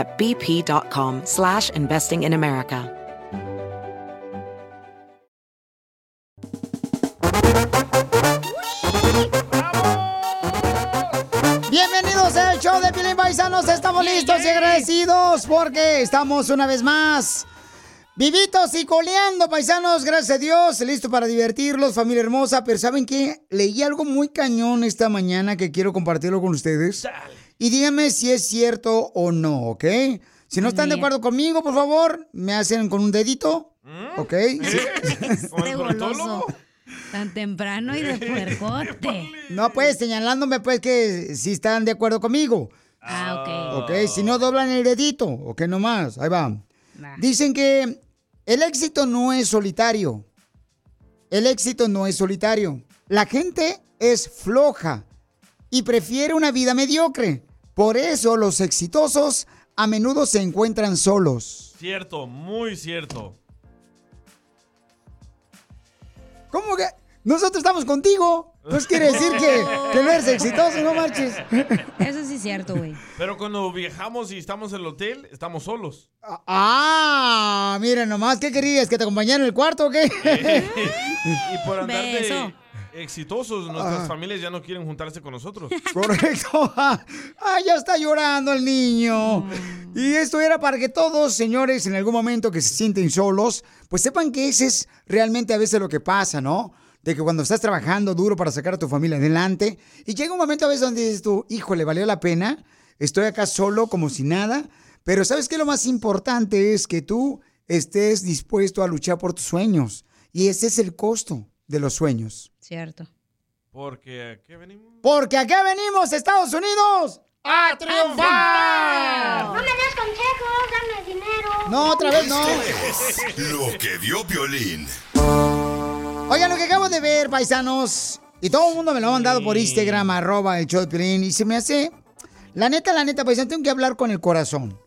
at bp.com slash investing in America. Bienvenidos al show de Pilín Paisanos. Estamos listos y agradecidos porque estamos una vez más vivitos y coleando, paisanos. Gracias a Dios. Listo para divertirlos, familia hermosa. Pero ¿saben qué? Leí algo muy cañón esta mañana que quiero compartirlo con ustedes. Y díganme si es cierto o no, ¿ok? Si no están de acuerdo conmigo, por favor, me hacen con un dedito. ¿Ok? Este goloso. Tan temprano y de puercote. No, pues, señalándome, pues, que si están de acuerdo conmigo. Ah, ok. Ok, si no doblan el dedito, ok, nomás, ahí va. Va. Dicen que el éxito no es solitario. El éxito no es solitario. La gente es floja y prefiere una vida mediocre. Por eso los exitosos a menudo se encuentran solos. Cierto, muy cierto. ¿Cómo que? Nosotros estamos contigo. Pues quiere decir que, que no eres exitoso, no marches. Eso sí es cierto, güey. Pero cuando viajamos y estamos en el hotel, estamos solos. Ah, mira nomás, ¿qué querías? ¿Que te acompañara en el cuarto o qué? Y por andar de exitosos, nuestras familias ya no quieren juntarse con nosotros. Correcto. Ah, ya está llorando el niño. Y esto era para que todos, señores, en algún momento que se sienten solos, pues sepan que ese es realmente a veces lo que pasa, ¿no? De que cuando estás trabajando duro para sacar a tu familia adelante, y llega un momento a veces donde dices tú, híjole, valió la pena, estoy acá solo como si nada, pero ¿sabes qué? Lo más importante es que tú estés dispuesto a luchar por tus sueños. Y ese es el costo de los sueños. Cierto. Porque aquí venimos. Porque acá venimos, Estados Unidos, a triunfar. No me des consejos, dame dinero. No, otra vez no. Es lo que vio Piolín. Oigan, lo que acabo de ver, paisanos, y todo el mundo me lo ha mandado por Instagram, arroba el show de Piolín, y se me hace, la neta, la neta, paisanos, tengo que hablar con el corazón.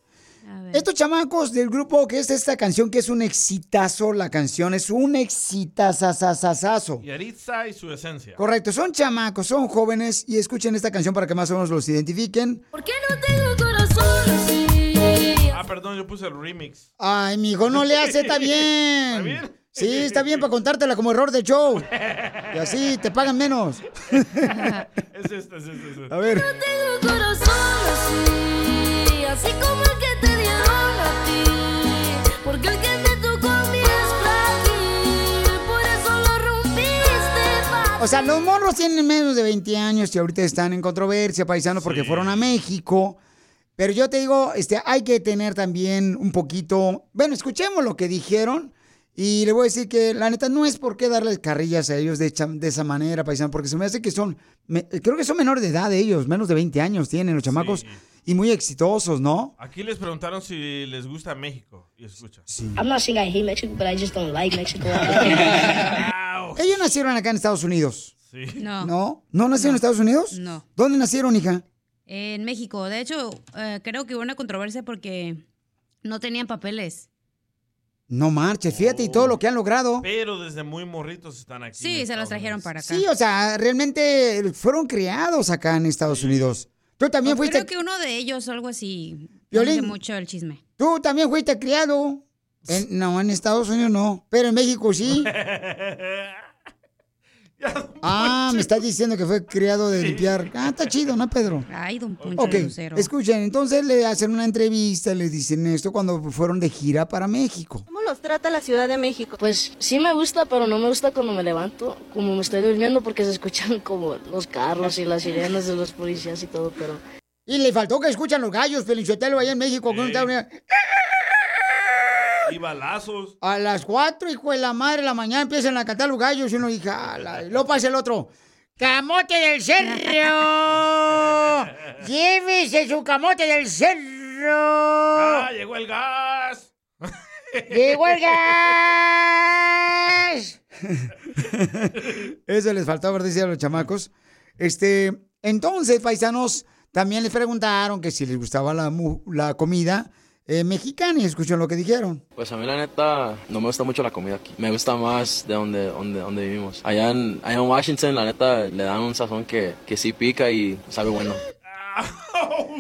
Estos chamacos del grupo que es esta canción, que es un exitazo, la canción es un exitazazazazazo. Yaritza y su esencia. Correcto, son chamacos, son jóvenes, y escuchen esta canción para que más o menos los identifiquen. ¿Por qué no tengo corazón así? Ah, perdón, yo puse el remix. Ay, mijo, no le hace, está bien. ¿Está bien? Sí, está bien para contártela como error de show. Y así te pagan menos. Es este, es este, es este. A ver. Tengo corazón así, así como el que O sea, los morros tienen menos de 20 años y ahorita están en controversia, paisano, porque Sí. fueron a México. Pero yo te digo, este, hay que tener también un poquito. Bueno, escuchemos lo que dijeron. Y le voy a decir que la neta no es por qué darles carrillas a ellos de, de esa manera, paisano, porque se me hace que son, me- creo que son menores de edad ellos, menos de 20 años tienen los chamacos Sí. Y muy exitosos, ¿no? Aquí les preguntaron si les gusta México. Y escucha. Sí. I'm not saying I hate Mexico, but I just don't like Mexico. Ellos nacieron acá en Estados Unidos, Sí. No. ¿no? ¿No nacieron en Estados Unidos? No. ¿Dónde nacieron, hija? En México. De hecho, eh, creo que hubo una controversia porque no tenían papeles. No marches, fíjate, y todo lo que han logrado. Pero desde muy morritos están aquí. Sí, se los trajeron para acá. Sí, o sea, realmente fueron criados acá en Estados Unidos. Tú también Pues fuiste, Creo que uno de ellos, algo así. Violín. No mucho el chisme. tú también fuiste criado. En- no, en Estados Unidos no, pero en México sí. Ah, me estás diciendo que fue criado de limpiar. Ah, está chido, ¿no, Pedro? Ay, don Poncho Ok, Lucero. escuchen, entonces le hacen una entrevista, les dicen esto cuando fueron de gira para México. ¿Cómo los trata la Ciudad de México? Pues sí me gusta, pero no me gusta cuando me levanto, como me estoy durmiendo, porque se escuchan como los carros y las sirenas de los policías y todo, pero... Y le faltó que escuchan los gallos, Felicitelo, allá en México. uno está dormido. Y balazos. A las cuatro, hijo de la madre, de la mañana empiezan a cantar los gallos y uno dice, y luego pasa el otro. ¡Camote del cerro! ¡Llévese su camote del cerro! ¡Ah, llegó el gas! ¡Llegó el gas! Eso les faltaba ver decir a los chamacos. Este, entonces, paisanos, también les preguntaron que si les gustaba la, mu- la comida eh, mexicana y escucharon lo que dijeron. Pues a mí la neta no me gusta mucho la comida aquí. Me gusta más de donde, donde, donde vivimos. Allá en, allá en Washington la neta le dan un sazón que, que sí pica y sabe bueno.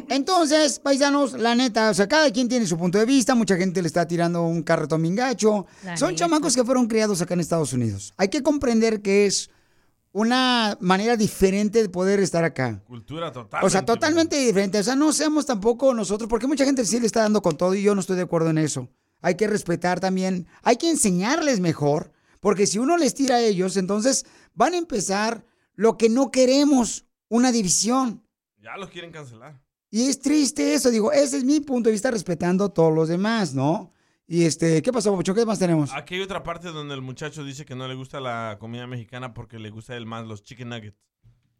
Entonces, paisanos, la neta, o sea, cada quien tiene su punto de vista, mucha gente le está tirando un carretón bien gacho. La Son neta. chamacos que fueron criados acá en Estados Unidos. Hay que comprender que es una manera diferente de poder estar acá. Cultura total. O sea, totalmente diferente. O sea, no seamos tampoco nosotros, porque mucha gente sí le está dando con todo y yo no estoy de acuerdo en eso. Hay que respetar también, hay que enseñarles mejor, porque si uno les tira a ellos, entonces van a empezar lo que no queremos, una división. Ya los quieren cancelar. Y es triste eso, digo, ese es mi punto de vista respetando a todos los demás, ¿no? Y este, ¿qué pasó, Pocho? ¿Qué más tenemos? Aquí hay otra parte donde el muchacho dice que no le gusta la comida mexicana porque le gusta el más los chicken nuggets.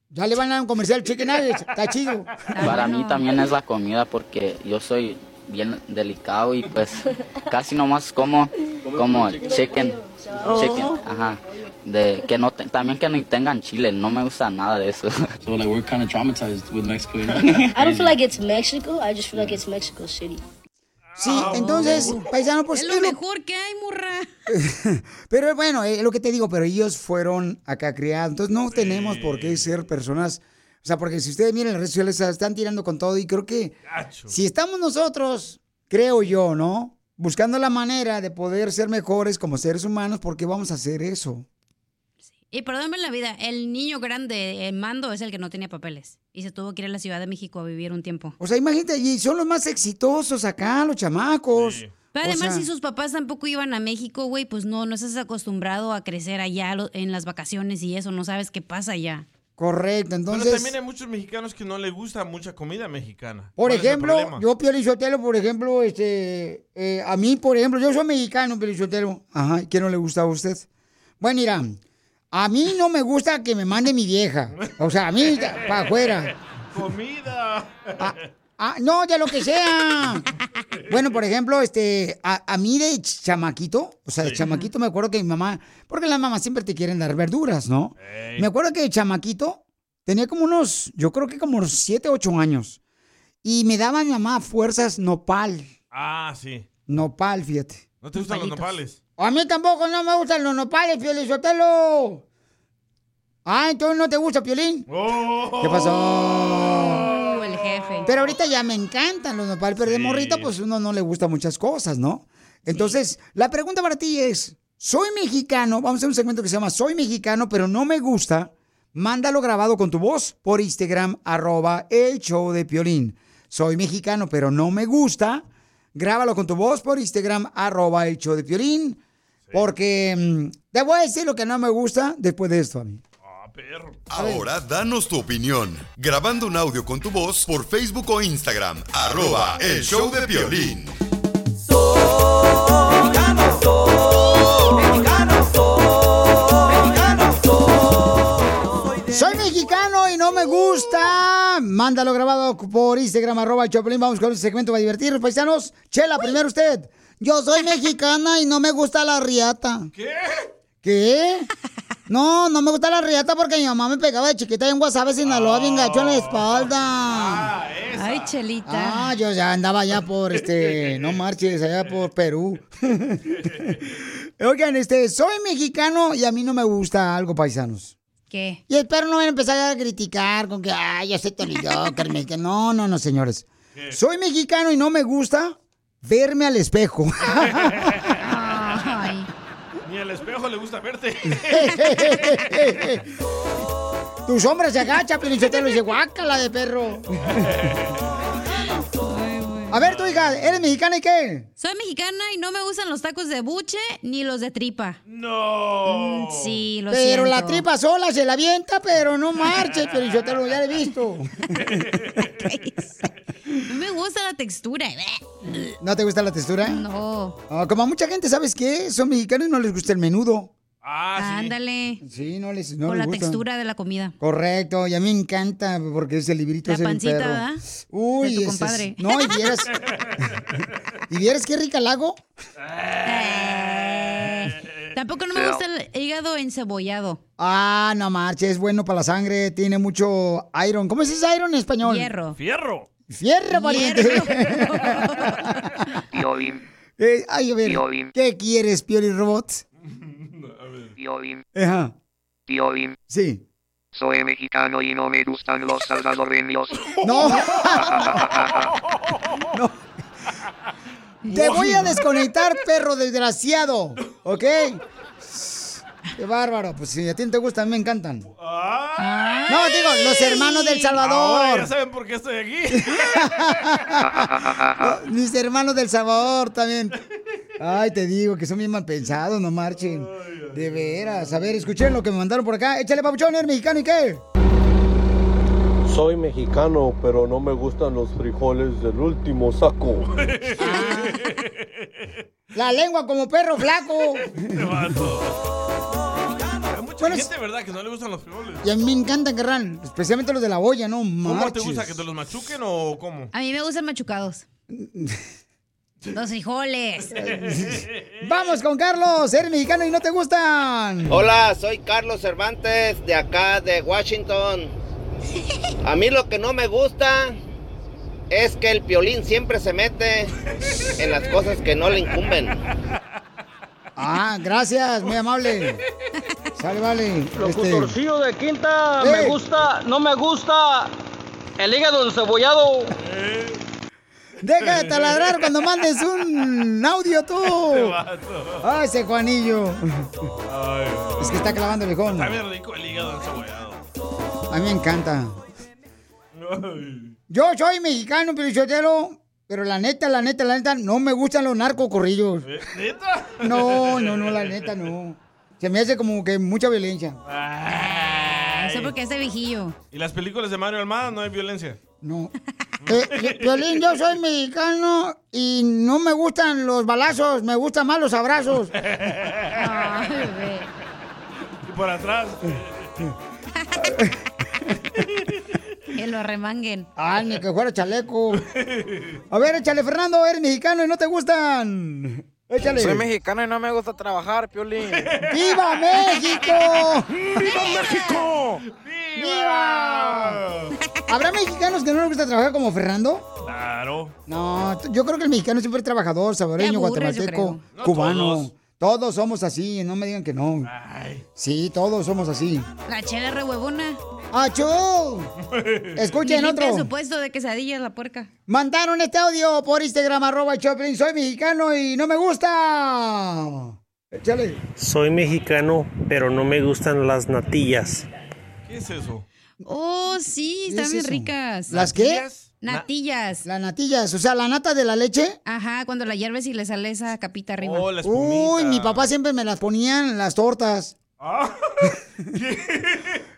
Ya le van a un comercial Chicken Nuggets, está chido. Para mí también es la comida porque yo soy bien delicado y pues casi nomás como como chicken, chicken, ajá, de que no te- también que no tengan chile, no me gusta nada de eso. So like we're kind of traumatized with Mexico. You know? I don't feel like it's Mexico, I just feel like it's Mexico City. Sí, entonces, paisano, pues es lo es lo- mejor que hay, murra. Pero bueno, es lo que te digo, pero ellos fueron acá criados, entonces no tenemos por qué ser personas, o sea, porque si ustedes miran las redes sociales, están tirando con todo y creo que Gacho. si estamos nosotros, creo yo, ¿no? Buscando la manera de poder ser mejores como seres humanos, ¿por qué vamos a hacer eso? Y perdónme la vida, el niño grande, el mando, es el que no tenía papeles. Y se tuvo que ir a la Ciudad de México a vivir un tiempo. O sea, imagínate, y son los más exitosos acá, los chamacos. Pero O además, sea, si sus papás tampoco iban a México, güey, pues no, no estás acostumbrado a crecer allá en las vacaciones y eso, no sabes qué pasa allá. Correcto, entonces... Pero también hay muchos mexicanos que no les gusta mucha comida mexicana. Por ¿Cuál es el ejemplo, yo, Piolizotelo, por ejemplo, este, eh, a mí, por ejemplo, yo soy mexicano, Piolizotelo. Ajá, ¿y ¿qué no le gusta a usted? Bueno, mira, a mí no me gusta que me mande mi vieja. O sea, a mí, para afuera. ¡Comida! Ah, no, de lo que sea. Bueno, por ejemplo, este, a, a mí de chamaquito, o sea, de chamaquito me acuerdo que mi mamá, porque las mamás siempre te quieren dar verduras, ¿no? Ey. Me acuerdo que de chamaquito tenía como unos, yo creo que como unos 7, 8 años. Y me daba mi mamá a fuerzas nopal. Ah, sí. Nopal, fíjate. ¿No te gustan los nopales? A mí tampoco no me gustan los nopales, Piolín Sotelo. Ah, entonces no te gusta, Piolín. Oh. ¿Qué pasó? Uh, el jefe. Pero ahorita ya me encantan los nopales, pero de morrita, pues uno no le gusta muchas cosas, ¿no? Entonces, la pregunta para ti es: ¿soy mexicano? Vamos a hacer un segmento que se llama Soy mexicano, pero no me gusta. Mándalo grabado con tu voz por Instagram, arroba el show de Piolín. Soy mexicano, pero no me gusta. Grábalo con tu voz por Instagram, arroba el show de Piolín. Porque mm, te voy a decir lo que no me gusta después de esto a mí. Ahora danos tu opinión. Grabando un audio con tu voz por Facebook o Instagram. Arroba el show de violín. Soy mexicano y no me gusta. Mándalo grabado por Instagram, arroba el Choplin. Vamos con el segmento para divertirnos, paisanos. Chela, primero usted. Yo soy mexicana y no me gusta la riata. ¿Qué? ¿Qué? No, no me gusta la riata porque mi mamá me pegaba de chiquita en Guasave, Sinaloa, bien gacho en la espalda. Ay, chelita. Ah, yo ya andaba allá por este, no marches, allá por Perú. Oigan, este, soy mexicano y a mí no me gusta algo, paisanos. ¿Qué? Y espero no van a empezar a criticar con que, ay, yo soy Tony Joker, mexicano. No, no, no, señores. Soy mexicano y no me gusta verme al espejo. Ay. Ni al espejo le gusta verte. Tu sombra se agacha, Piolichotelo, y dice, guácala de perro. A ver, tu hija, ¿eres mexicana y qué? Soy mexicana y no me gustan los tacos de buche ni los de tripa. No. Sí, lo Pero la tripa sola se la avienta, pero no marche, Piolichotelo, ya lo he visto. No me gusta la textura. ¿No te gusta la textura? No. Ah, como a mucha gente, ¿sabes qué? Son mexicanos y no les gusta el menudo. Ah, Ándale. Sí, no les no Con les la gusta. textura de la comida. Correcto, y a mí me encanta porque ese librito La es el pancita, perro. ¿verdad? Uy, De tu ese es- compadre. No, y vieras. ¿Y vieras qué rica la hago? Tampoco no me gusta el hígado encebollado. Ah, no marches, es bueno para la sangre, tiene mucho iron. ¿Cómo se dice iron en español? Hierro. Fierro. Fierro, pariente. Piolín, Eh, ay, a ver, Piolín. ¿qué quieres, Pioli Robot? Piolín, Ajá, Piolín. sí. Soy mexicano y no me gustan los salvadoreños. No. no. Te voy a desconectar, perro desgraciado. ¿Ok? Qué bárbaro. Pues si a ti no te gustan, me encantan. No, digo, los hermanos del Ahora Salvador. ya saben por qué estoy aquí. Mis hermanos del Salvador también. Ay, te digo que son bien mal pensados, no marchen. De veras. A ver, escuchen lo que me mandaron por acá. Échale, papuchón, ¿eres mexicano y qué? Soy mexicano, pero no me gustan los frijoles del último saco. La lengua como perro flaco. Hay mucha gente, ¿verdad? Que no le gustan los frijoles. Y a mí me encantan, carnal. Especialmente los de la olla, no ¿Cómo te marches. gusta? ¿Que te los machuquen o cómo? A mí me gustan machucados. Los frijoles. Vamos con Carlos, eres mexicano y no te gustan. Hola, soy Carlos Cervantes de acá de Washington. A mí lo que no me gusta es que el piolín siempre se mete en las cosas que no le incumben. Ah, gracias, muy amable. Sale, vale. Este, Locutorcillo de quinta, ¡Eh! me gusta, no me gusta el hígado encebollado. Deja de taladrar cuando mandes un audio tú. Ay, ese Juanillo. Es que está clavando el viejón. Está bien rico el hígado encebollado. A mí me encanta. Yo soy mexicano, pero pero la neta, la neta, la neta, no me gustan los narcocorrillos. ¿Eh? ¿Neta? No, no, no, la neta, no. Se me hace como que mucha violencia. No sé por qué este viejillo. ¿Y las películas de Mario Almada no hay violencia? No. Eh, Violín, yo soy mexicano y no me gustan los balazos, me gustan más los abrazos. Y por atrás. Que lo arremanguen. Ay, ni que fuera chaleco. A ver, échale, Fernando, eres mexicano y no te gustan. Échale. Soy mexicano y no me gusta trabajar, Piolín. ¡Viva México! ¡Viva México! ¡Viva! ¿Habrá mexicanos que no les gusta trabajar como Fernando? Claro. No, yo creo que el mexicano siempre es trabajador, saboreño, aburres, guatemalteco. No cubano. todos. Todos somos así, no me digan que no. Sí, todos somos así. La chela re huevona. ¡Achú! Escuchen otro. su puesto de quesadillas la puerca. Mandaron este audio por Instagram, arroba Choplin. Soy mexicano y no me gusta. Échale. Soy mexicano, pero no me gustan las natillas. ¿Qué es eso? Oh, sí, ¿Qué están es bien ricas. ¿Las qué? Natillas. Las natillas, o sea, la nata de la leche. Ajá, cuando la hierves y le sale esa capita arriba. Oh, Uy, mi papá siempre me las ponía en las tortas.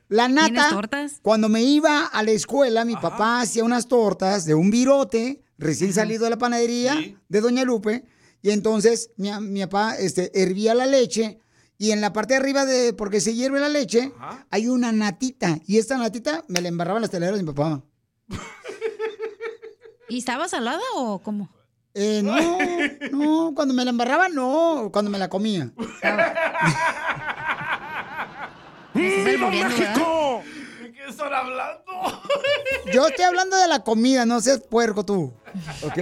La nata. ¿Tienes tortas? Cuando me iba a la escuela, mi papá hacía unas tortas de un virote recién salido de la panadería de Doña Lupe. Y entonces mi, mi papá este, hervía la leche. Y en la parte de arriba de, porque se hierve la leche, hay una natita. Y esta natita me la embarraba en las teleras de mi papá. ¿Y estaba salada o cómo? Eh, no, no, cuando me la embarraba, no, cuando me la comía. ¡Viva México! ¿De qué están hablando? Yo estoy hablando de la comida, no seas puerco tú. ¿Ok?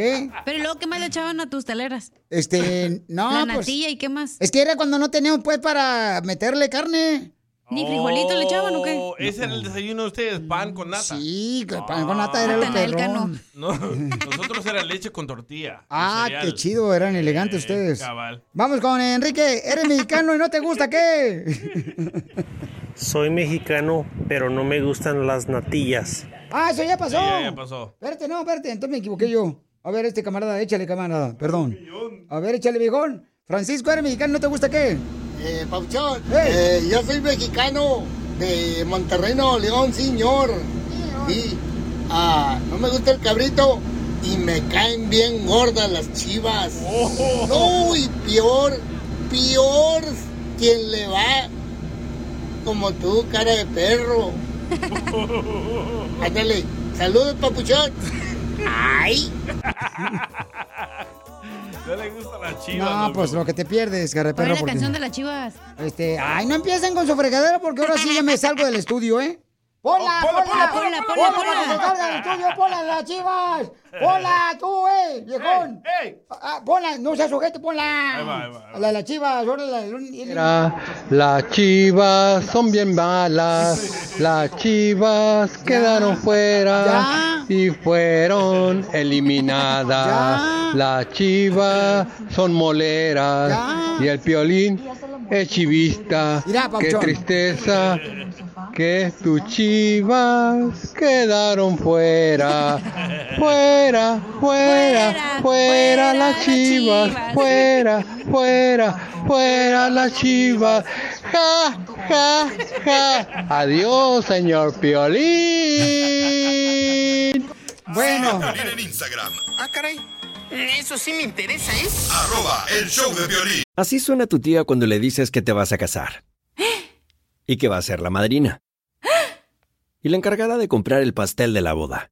Pero ¿y luego, ¿qué más le echaban a tus teleras? Este, no, La pues, natilla y qué más. Es que era cuando no teníamos, pues, para meterle carne. ¿Ni frijolito le echaban o qué? Oh, ese era el desayuno de ustedes, pan con nata. Sí, pan con nata era lo Natanael perrón. No, nosotros era leche con tortilla. Ah, qué chido, eran elegantes ustedes. cabal. Vamos con Enrique, eres mexicano y no te gusta qué. Soy mexicano, pero no me gustan las natillas. Ah, eso ya pasó. Sí, ya, ya pasó. Espérate, no, espérate, entonces me equivoqué yo. A ver, este camarada, échale camarada, perdón. A ver, échale viejón. Francisco, eres mexicano, ¿no te gusta qué? Eh, Pauchón, eh, yo soy mexicano de Monterrey, Nuevo León, señor. Sí, ah, no me gusta el cabrito y me caen bien gordas las chivas. No, y peor, peor quien le va como tú, cara de perro. Ándale, saludos, papuchón. Ay. No le gusta la chiva. No, pues lo que te pierdes, cara de ¿Cuál perro. es la porque- canción de las chivas? Este, ay, no empiecen con su fregadera porque ahora sí ya me salgo del estudio, ¿eh? ¡Pola, Oh, pola, ponla, pola, ponla, pola, ponla, para que se ponla. salga del estudio! ¡Pola, las chivas! ¡Pola, tú, eh, viejón! Ah, ¡Ponla, no seas sujeto, ponla! Ahí va, ahí va, La de las chivas, ahora la del... Mira, las chivas son bien malas, las chivas quedaron fuera y fueron eliminadas. Las chivas son moleras y el piolín es chivista. Mira, Qué tristeza que tus chivas quedaron fuera. Fuera, fuera, fuera las chivas, fuera, fuera, fuera las chivas. Ja, ja, ja. Adiós, señor Piolín. Bueno. Piolín en Instagram, Ah, caray. Eso sí me interesa, ¿eh? arroba el show de violín. Así suena tu tía cuando le dices que te vas a casar. Y que va a ser la madrina. Y la encargada de comprar el pastel de la boda.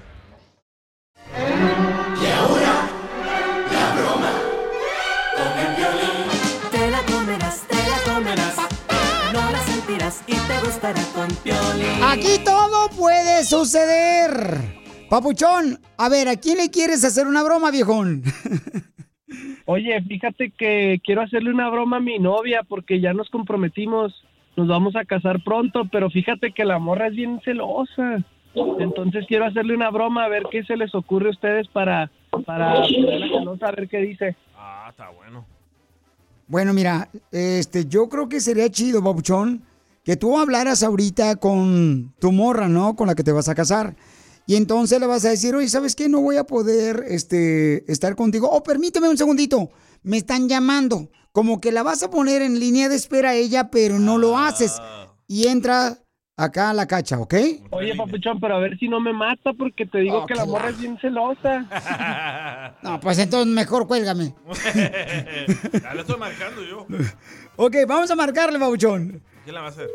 Y ahora, la broma con el violín. Te la comerás, te la comerás. No la sentirás y te gustará con Piolín. Aquí todo puede suceder. Papuchón, a ver, ¿a quién le quieres hacer una broma, viejón? Oye, fíjate que quiero hacerle una broma a mi novia porque ya nos comprometimos, nos vamos a casar pronto, pero fíjate que la morra es bien celosa. Entonces quiero hacerle una broma a ver qué se les ocurre a ustedes para para a ver qué dice. Ah, está bueno. Bueno, mira, este, yo creo que sería chido, Papuchón, que tú hablaras ahorita con tu morra, ¿no? Con la que te vas a casar. Y entonces le vas a decir, oye, ¿sabes qué? No voy a poder este, estar contigo. Oh, permíteme un segundito. Me están llamando. Como que la vas a poner en línea de espera a ella, pero no lo haces. Y entra acá a la cacha, ¿ok? Oye, papuchón, pero a ver si no me mata porque te digo Oh, que la morra es bien celosa. No, pues entonces mejor cuélgame. ya le estoy marcando yo. Ok, vamos a marcarle, Papuchón. ¿Quién la va a hacer?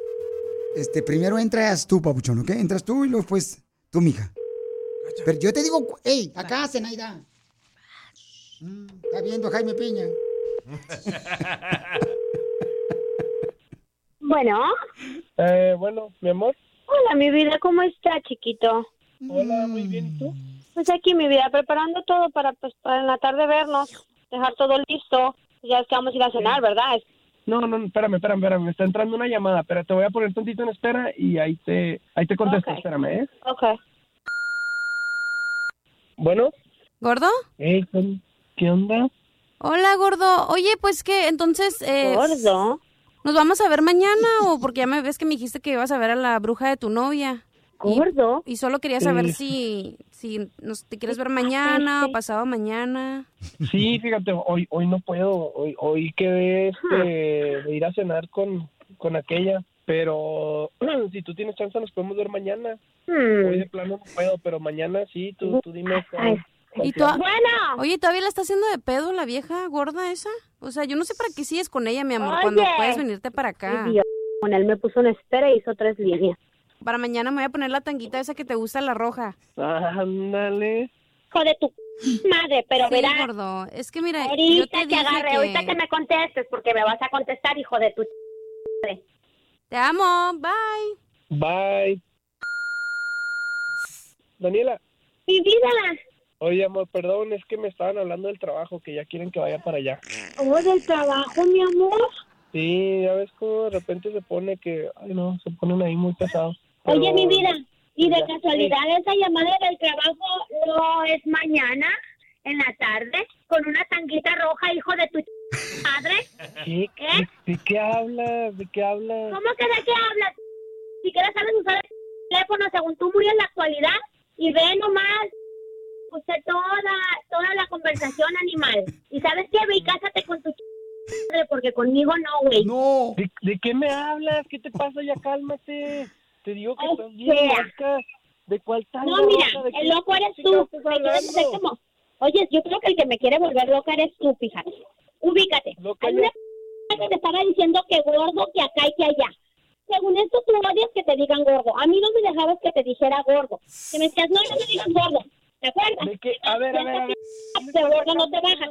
Este, primero entras tú, Papuchón, ¿ok? Entras tú y luego después tú, mija. Pero yo te digo, hey, acá, Zenaida. Mm, está viendo a Jaime Piña. Bueno. Eh, bueno, mi amor. Hola, mi vida, ¿cómo está, chiquito? Hola, muy bien, ¿y tú? Pues aquí, mi vida, preparando todo para, pues, para en la tarde vernos, dejar todo listo. Ya es que vamos a ir a cenar, ¿verdad? No, no, espérame, espérame, espérame. Me está entrando una llamada, pero te voy a poner tantito en espera y ahí te, ahí te contesto. Ok. Espérame, ¿eh? Ok. Bueno. ¿Gordo? Hey, ¿qué- ¿qué onda? Hola, gordo. Oye, pues que entonces... Eh, ¿Gordo? ¿Nos vamos a ver mañana o porque ya me ves que me dijiste que ibas a ver a la bruja de tu novia? Y- ¿Gordo? Y, solo quería saber si, si nos, te quieres ver mañana o pasado mañana. Sí, fíjate, hoy, hoy no puedo. Hoy, hoy quedé este, de ir a cenar con, con aquella. Pero si tú tienes chance, nos podemos ver mañana. Hmm. Hoy de plano no puedo, pero mañana sí, tú, tú dime. cuál ¿Y tú, plan. Oye, ¿todavía la está haciendo de pedo la vieja gorda esa? O sea, yo no sé para qué sigues con ella, mi amor, cuando puedes venirte para acá. Con él me puso una espera y hizo tres líneas. Para mañana me voy a poner la tanguita esa que te gusta, la roja. Ándale. Hijo de tu madre, pero Sí, verás. gordo. Es que mira, yo Ahorita te te, dije agarré, que- ahorita que me contestes, porque me vas a contestar, hijo de tu madre. Te amo, bye. Bye. Daniela. Mi vida. Oye, amor, perdón, es que me estaban hablando del trabajo, que ya quieren que vaya para allá. Oh, del trabajo, mi amor. Sí, ya ves cómo de repente se pone que, ay no, se ponen ahí muy pesados. Oye, Pero- mi vida, ¿y de Ya. casualidad esa llamada del trabajo no es mañana, en la tarde, con una tanguita roja, hijo de tu madre? ¿Qué? ¿Eh? ¿De qué hablas? ¿De qué hablas? ¿Cómo que de qué hablas? Si quieres sabes usar el teléfono según tú muy en la actualidad y ve nomás, puse toda, toda la conversación animal. ¿Y sabes qué? Ve y cásate con tu madre, porque conmigo no, güey. No. ¿De, de qué me hablas? ¿Qué te pasa? Ya cálmate. Te digo que O estás bien loca. ¿De cuál tal? No, mira, el loco eres tú. Me quieres hacer como... Oye, yo creo que el que me quiere volver loca eres tú, fíjate. Ubícate. Hay una que te estaba diciendo que gordo, que acá y que allá. Según esto, tú odias que te digan gordo. A mí no me dejabas que te dijera gordo. Que me decías, no, no me digas gordo. ¿Te acuerdas? ¿De qué? A ver, a ver, a ver. Gordo no te bajas.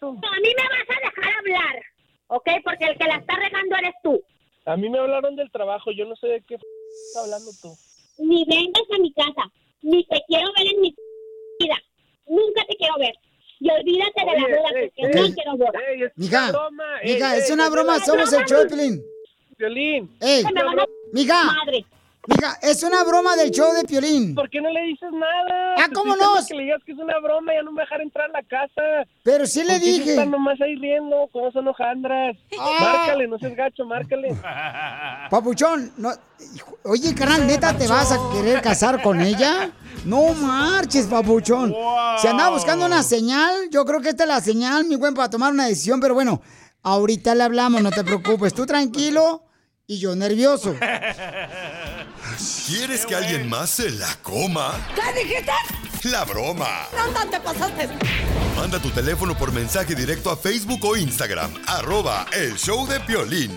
No, a mí me vas a dejar hablar. ¿Ok? Porque el que la está regando eres tú. A mí me hablaron del trabajo. Yo no sé de qué f- estás hablando tú. Ni vengas a mi casa. Ni te quiero ver en mi vida. Nunca te quiero ver. Y olvídate de la Oye, boda, ey, porque ey, no quiero boda. ey, es Mija, una broma. Ey, mija, ey, es una broma, somos el Piolín. Violín. Ey, Es Madre. Mija, es una broma del show de Piolín. ¿Por qué no le dices nada? Ah, Te ¿cómo no? Que le digas que es una broma, ya no me dejar entrar a la casa. Pero sí le ¿Por qué se dije. Están nomás ahí riendo, ¿cómo son hojandras? Ah. Márcale, no seas gacho, márcale. Papuchón, no, oye, carnal, ¿neta te vas a querer casar con ella? No marches, papuchón. Si andaba buscando una señal, yo creo que esta es la señal, mi buen, para tomar una decisión, pero bueno, ahorita le hablamos, no te preocupes. Tú tranquilo y yo nervioso. ¿Quieres que alguien más se la coma? ¿Qué dijiste? La broma. No, te pasaste. Manda tu teléfono por mensaje directo a Facebook o Instagram. Arroba el show de Piolín.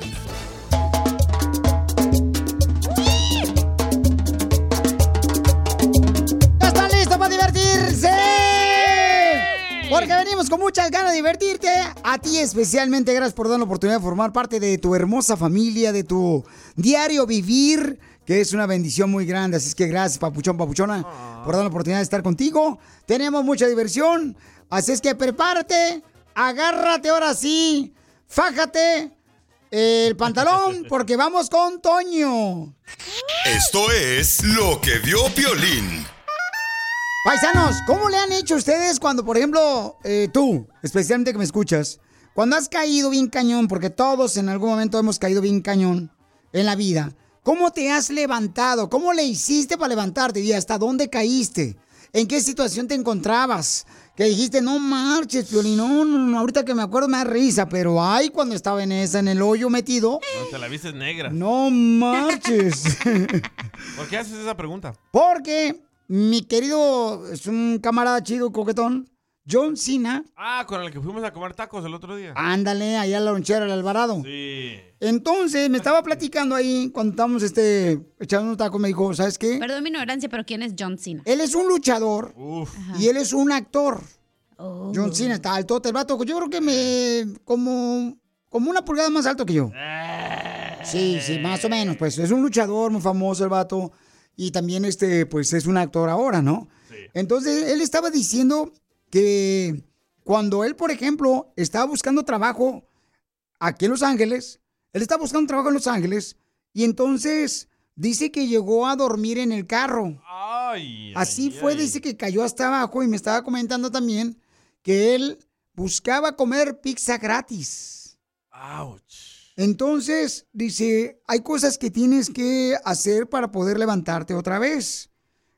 ¿Ya están listos para divertirse? Porque venimos con muchas ganas de divertirte. A ti especialmente, gracias por dar la oportunidad de formar parte de tu hermosa familia, de tu diario vivir, que es una bendición muy grande. Así es que gracias, papuchón, papuchona, por dar la oportunidad de estar contigo. Tenemos mucha diversión. Así es que prepárate, agárrate ahora sí, fájate el pantalón, porque vamos con Toño. Esto es lo que vio Piolín. Paisanos, ¿cómo le han hecho ustedes cuando, por ejemplo, eh, tú, especialmente que me escuchas, cuando has caído bien cañón, porque todos en algún momento hemos caído bien cañón en la vida, ¿cómo te has levantado? ¿Cómo le hiciste para levantarte? ¿Y hasta dónde caíste? ¿en qué situación te encontrabas? Que dijiste, no marches, Piolín, no, no, ahorita que me acuerdo me da risa, pero ay, cuando estaba en esa, en el hoyo metido, No, te la viste negra. no marches. ¿Por qué haces esa pregunta? Porque mi querido, es un camarada chido, coquetón, John Cena, Ah, con el que fuimos a comer tacos el otro día. ándale, allá a la lonchera del Alvarado. Sí. Entonces, me estaba platicando ahí, cuando estábamos este, echando un taco, me dijo, ¿sabes qué? Perdón mi ignorancia, pero ¿quién es John Cena? Él es un luchador y él es un actor. Oh. John Cena está alto, el vato. Yo creo que me. como. como una pulgada más alto que yo. Sí, sí, más o menos. Pues es un luchador muy famoso el vato. Y también este, pues es un actor ahora, ¿no? Entonces, él estaba diciendo que cuando él, por ejemplo, estaba buscando trabajo aquí en Los Ángeles, él estaba buscando trabajo en Los Ángeles, y entonces dice que llegó a dormir en el carro. Ay, Así fue, dice que cayó hasta abajo y me estaba comentando también que él buscaba comer pizza gratis. Entonces, dice, hay cosas que tienes que hacer para poder levantarte otra vez.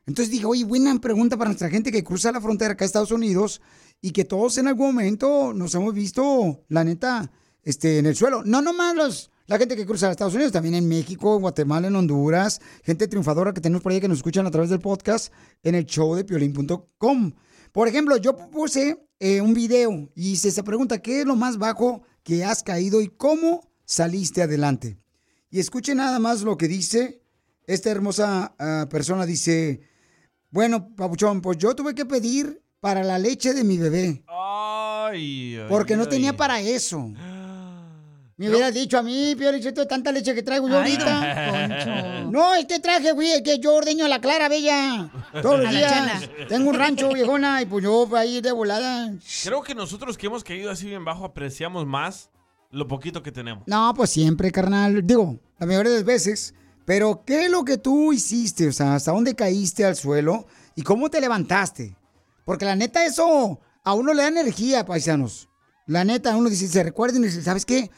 Entonces dije, oye, buena pregunta para nuestra gente que cruza la frontera acá a Estados Unidos y que todos en algún momento nos hemos visto, la neta, este, en el suelo. No nomás los, la gente que cruza a Estados Unidos, también en México, en Guatemala, en Honduras, gente triunfadora que tenemos por ahí que nos escuchan a través del podcast en el show de piolín.com. Por ejemplo, yo puse eh, un video y hice esa pregunta, ¿qué es lo más bajo que has caído y cómo saliste adelante? Y escuchen nada más lo que dice esta hermosa ah, persona, dice, bueno, Papuchón, pues yo tuve que pedir para la leche de mi bebé, Ay, ay, porque no ay. tenía para eso. Me hubieras dicho a mí, Pio Licheto, tanta leche que traigo yo ahorita. No, es que traje, güey, es que yo ordeño a la Clara Bella. Todos los días. Tengo un rancho, viejona, y pues yo ahí de volada. Creo que nosotros que hemos caído así bien bajo apreciamos más lo poquito que tenemos. No, pues siempre, carnal. Digo, la mayoría de las veces. Pero, ¿qué es lo que tú hiciste? O sea, ¿hasta dónde caíste al suelo? ¿Y cómo te levantaste? Porque la neta, eso a uno le da energía, paisanos. La neta, uno dice, se recuerden y dice, ¿sabes qué?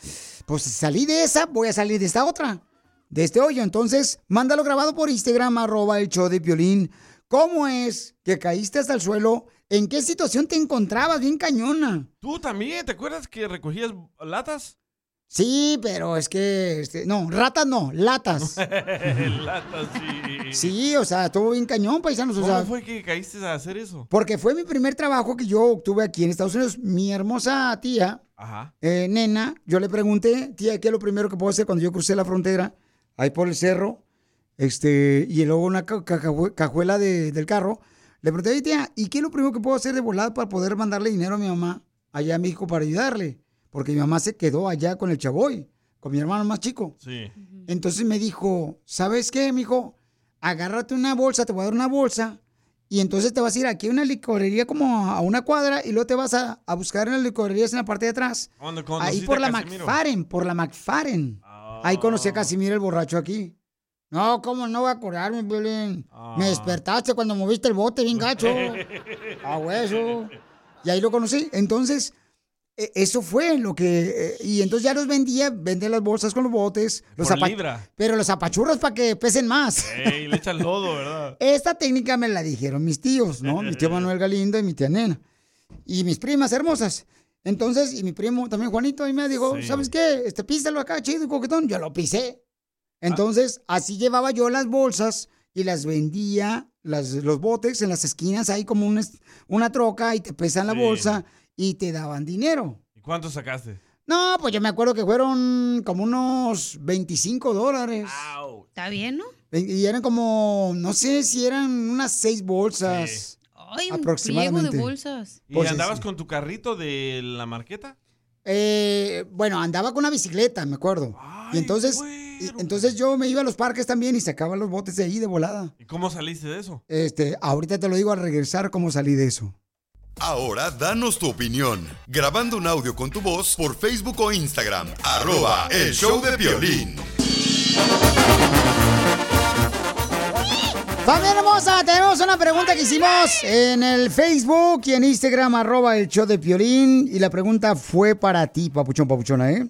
Pues salí de esa, voy a salir de esta otra. De este hoyo. Entonces, mándalo grabado por Instagram, arroba el show de violín. ¿Cómo es que caíste hasta el suelo? ¿En qué situación te encontrabas? Bien cañona. ¿Tú también? ¿Te acuerdas que recogías latas? Sí, pero es que, este, no, ratas no, latas. latas, sí. Sí, o sea, estuvo bien cañón, paisanos. O ¿Cómo sea, fue que caíste a hacer eso? porque fue mi primer trabajo que yo obtuve aquí en Estados Unidos. Mi hermosa tía, Ajá. eh, nena, yo le pregunté, tía, ¿qué es lo primero que puedo hacer cuando yo crucé la frontera? Ahí por el cerro, este, y luego una ca- cajue- cajuela de- del carro. Le pregunté, "Oye, tía, ¿y qué es lo primero que puedo hacer de volada para poder mandarle dinero a mi mamá allá a México para ayudarle? Porque mi mamá se quedó allá con el chavoy, con mi hermano más chico. Sí. Entonces me dijo, ¿sabes qué, mijo? Agárrate una bolsa, te voy a dar una bolsa. Y entonces te vas a ir aquí a una licorería como a una cuadra y luego te vas a, a buscar en las licorerías en la parte de atrás. ¿Dónde Ahí por la Casimiro? McFarren, por la McFarren. Ahí conocí a Casimiro el borracho aquí. No, ¿cómo no va a acordarme, Violín? Me despertaste cuando moviste el bote bien gacho. A hueso. Y ahí lo conocí. Entonces, e- eso fue lo que... eh, y entonces ya los vendía, vendía las bolsas con los botes. Los Por libra. Pero los zapachurros para que pesen más. Ey, le echan lodo, ¿verdad? Esta técnica me la dijeron mis tíos, ¿no? Mi tío Manuel Galindo y mi tía Nena. Y mis primas hermosas. Entonces, y mi primo también Juanito, y me dijo, Sí. ¿sabes qué? Este, písalo acá, chido y coquetón. Yo lo pisé. Entonces, así llevaba yo las bolsas y las vendía, las, los botes en las esquinas, ahí como un es- una troca y te pesan la Sí. bolsa y te daban dinero. ¿Y cuánto sacaste? No, pues yo me acuerdo que fueron como unos 25 dólares. Está bien, ¿no? Y eran como, no sé si eran unas seis bolsas. Ay, un pliego aproximadamente. de bolsas. ¿Y Pues, andabas sí. con tu carrito de la marqueta? Eh, bueno, andaba con una bicicleta, me acuerdo. Y entonces, y- entonces yo me iba a los parques también y sacaba los botes de ahí de volada. ¿Y cómo saliste de eso? Este, ahorita te lo digo al regresar cómo salí de eso. Ahora danos tu opinión, grabando un audio con tu voz por Facebook o Instagram, arroba el show de violín. Familia hermosa, tenemos una pregunta que hicimos en el Facebook y en Instagram, arroba el show de Piolín. Y la pregunta fue para ti, papuchón, papuchona, ¿eh?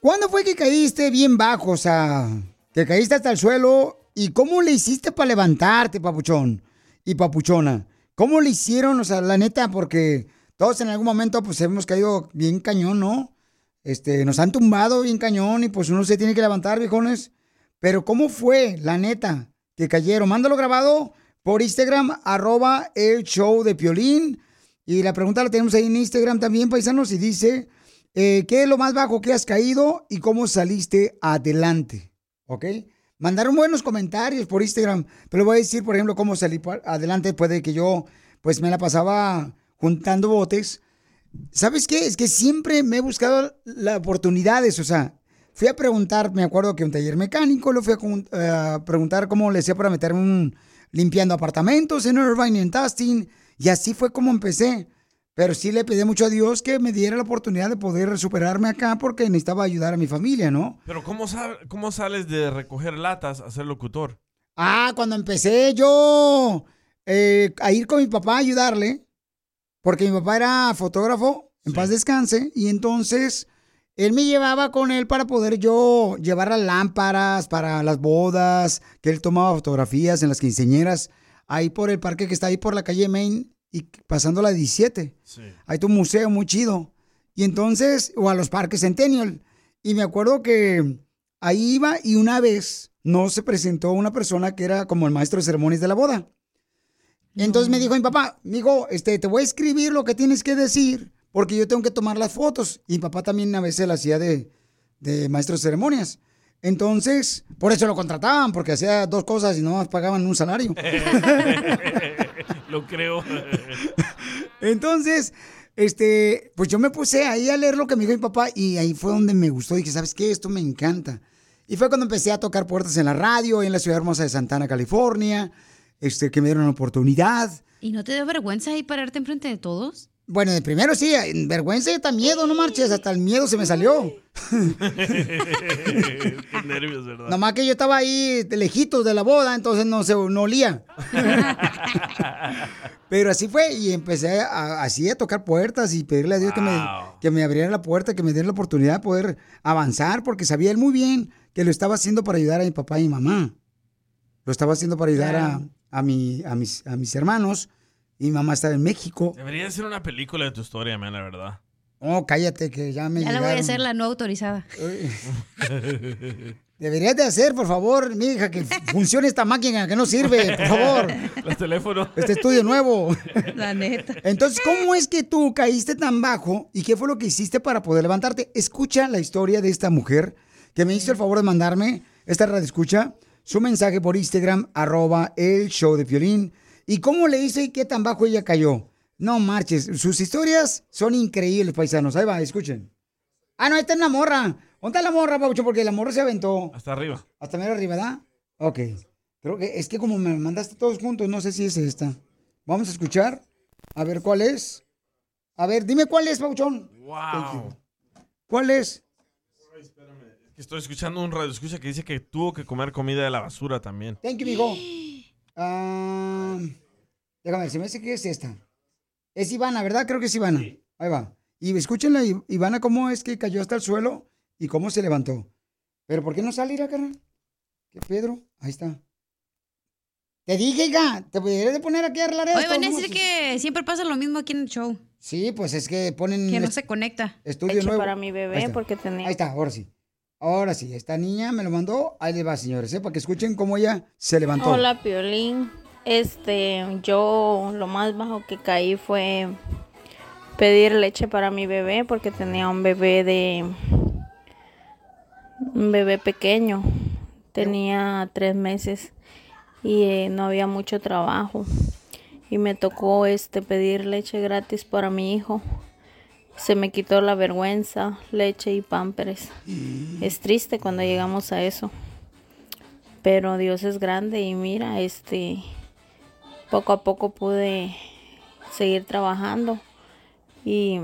¿Cuándo fue que caíste bien bajo? O sea, que caíste hasta el suelo. ¿Y cómo le hiciste para levantarte, papuchón? y papuchona. ¿Cómo le hicieron? O sea, la neta, porque todos en algún momento pues hemos caído bien cañón, ¿no? Este, nos han tumbado bien cañón y pues uno se tiene que levantar, viejones. Pero ¿cómo fue, la neta, que cayeron? Mándalo grabado por Instagram, arroba el show de Piolín. Y la pregunta la tenemos ahí en Instagram también, paisanos, y dice, eh, ¿qué es lo más bajo que has caído y cómo saliste adelante? ¿Ok? Mandaron buenos comentarios por Instagram, pero voy a decir, por ejemplo, cómo salí adelante. Puede que yo, pues, me la pasaba juntando botes. ¿Sabes qué? Es que siempre me he buscado las oportunidades, o sea, fui a preguntar, me acuerdo que un taller mecánico, lo fui a, a preguntar cómo le hacía para meterme un, limpiando apartamentos en Irvine en Tustin, y así fue como empecé. Pero sí le pedí mucho a Dios que me diera la oportunidad de poder superarme acá porque necesitaba ayudar a mi familia, ¿no? Pero ¿cómo, sal- ¿cómo sales de recoger latas a ser locutor? Ah, cuando empecé yo eh, a ir con mi papá a ayudarle, porque mi papá era fotógrafo, en paz descanse, y entonces él me llevaba con él para poder yo llevar las lámparas para las bodas, que él tomaba fotografías en las quinceañeras, ahí por el parque que está ahí por la calle Main y pasando la 17. Hay tu museo muy chido. Y entonces, o a los parques Centennial. Y me acuerdo que ahí iba y una vez no se presentó una persona que era como el maestro de ceremonias de la boda. Entonces me dijo mi papá, mijo, este, te voy a escribir lo que tienes que decir, porque yo tengo que tomar las fotos. Y mi papá también a veces la hacía de, de maestro de ceremonias. Entonces, por eso lo contrataban, porque hacía dos cosas y no más pagaban un salario. Lo creo. Entonces, este, pues yo me puse ahí a leer lo que me dijo mi papá y ahí fue donde me gustó. Dije, ¿sabes qué? Esto me encanta. Y fue cuando empecé a tocar puertas en la radio, en la ciudad hermosa de Santana, California, este, que me dieron una oportunidad. ¿Y no te dio vergüenza ahí pararte enfrente de todos? Bueno, de primero sí, en vergüenza y hasta miedo, no marches, hasta el miedo se me salió. Qué nervios, ¿verdad? Nomás que yo estaba ahí lejitos de la boda, entonces no se no olía. Pero así fue y empecé a, así a tocar puertas y pedirle a Dios que, me, que me abriera la puerta, que me diera la oportunidad de poder avanzar, porque sabía él muy bien que lo estaba haciendo para ayudar a mi papá y mi mamá. Lo estaba haciendo para ayudar a, a, mi, a, mis, a mis hermanos y mi mamá estaba en México. Debería ser una película de tu historia, man, la verdad. Oh, cállate, que ya me Ya la voy a llegaron. hacer la no autorizada. Deberías de hacer, por favor, mi hija, que funcione esta máquina que no sirve, por favor. Los teléfonos. Este estudio nuevo. La neta. Entonces, ¿cómo es que tú caíste tan bajo y qué fue lo que hiciste para poder levantarte? Escucha la historia de esta mujer que me hizo el favor de mandarme, esta radio escucha, su mensaje por Instagram, arroba el show de Piolín. ¿Y cómo le hizo y qué tan bajo ella cayó? No marches, sus historias son increíbles, paisanos. Ahí va, escuchen. Ah, no, esta es la morra. ¿Dónde está la morra, Paucho? Porque la morra se aventó. Hasta arriba. Hasta mero arriba, ¿verdad? Ok. Creo que es que como me mandaste todos juntos, no sé si es esta. Vamos a escuchar. A ver cuál es. A ver, dime cuál es, Pauchón. Wow. ¿Cuál es? Estoy escuchando un radio escucha que dice que tuvo que comer comida de la basura también. Thank you, mijo. Ah, déjame ver, se me hace que es esta. Es Ivana, ¿verdad? Creo que es Ivana. Ahí va. Y escúchenla, Ivana, cómo es que cayó hasta el suelo y cómo se levantó. Pero ¿por qué no sale, carnal? ¿Qué Pedro? Ahí está. Te dije, hija, te deberías de poner aquí a arreglar Oye, van a decir que siempre pasa lo mismo aquí en el show. Sí, pues es que ponen... Que no se conecta. Estudio Hecho nuevo. para mi bebé, porque tenía- Ahí está, ahora sí. Ahora sí, esta niña me lo mandó. Ahí le va, señores, ¿eh? para que escuchen cómo ella se levantó. Hola, Piolín. Este, yo lo más bajo que caí fue pedir leche para mi bebé porque tenía un bebé de un bebé pequeño. Tenía tres meses y eh, no había mucho trabajo y me tocó este pedir leche gratis para mi hijo. Se me quitó la vergüenza, leche y pámperes. Es triste cuando llegamos a eso pero Dios es grande y mira, este, poco a poco pude seguir trabajando y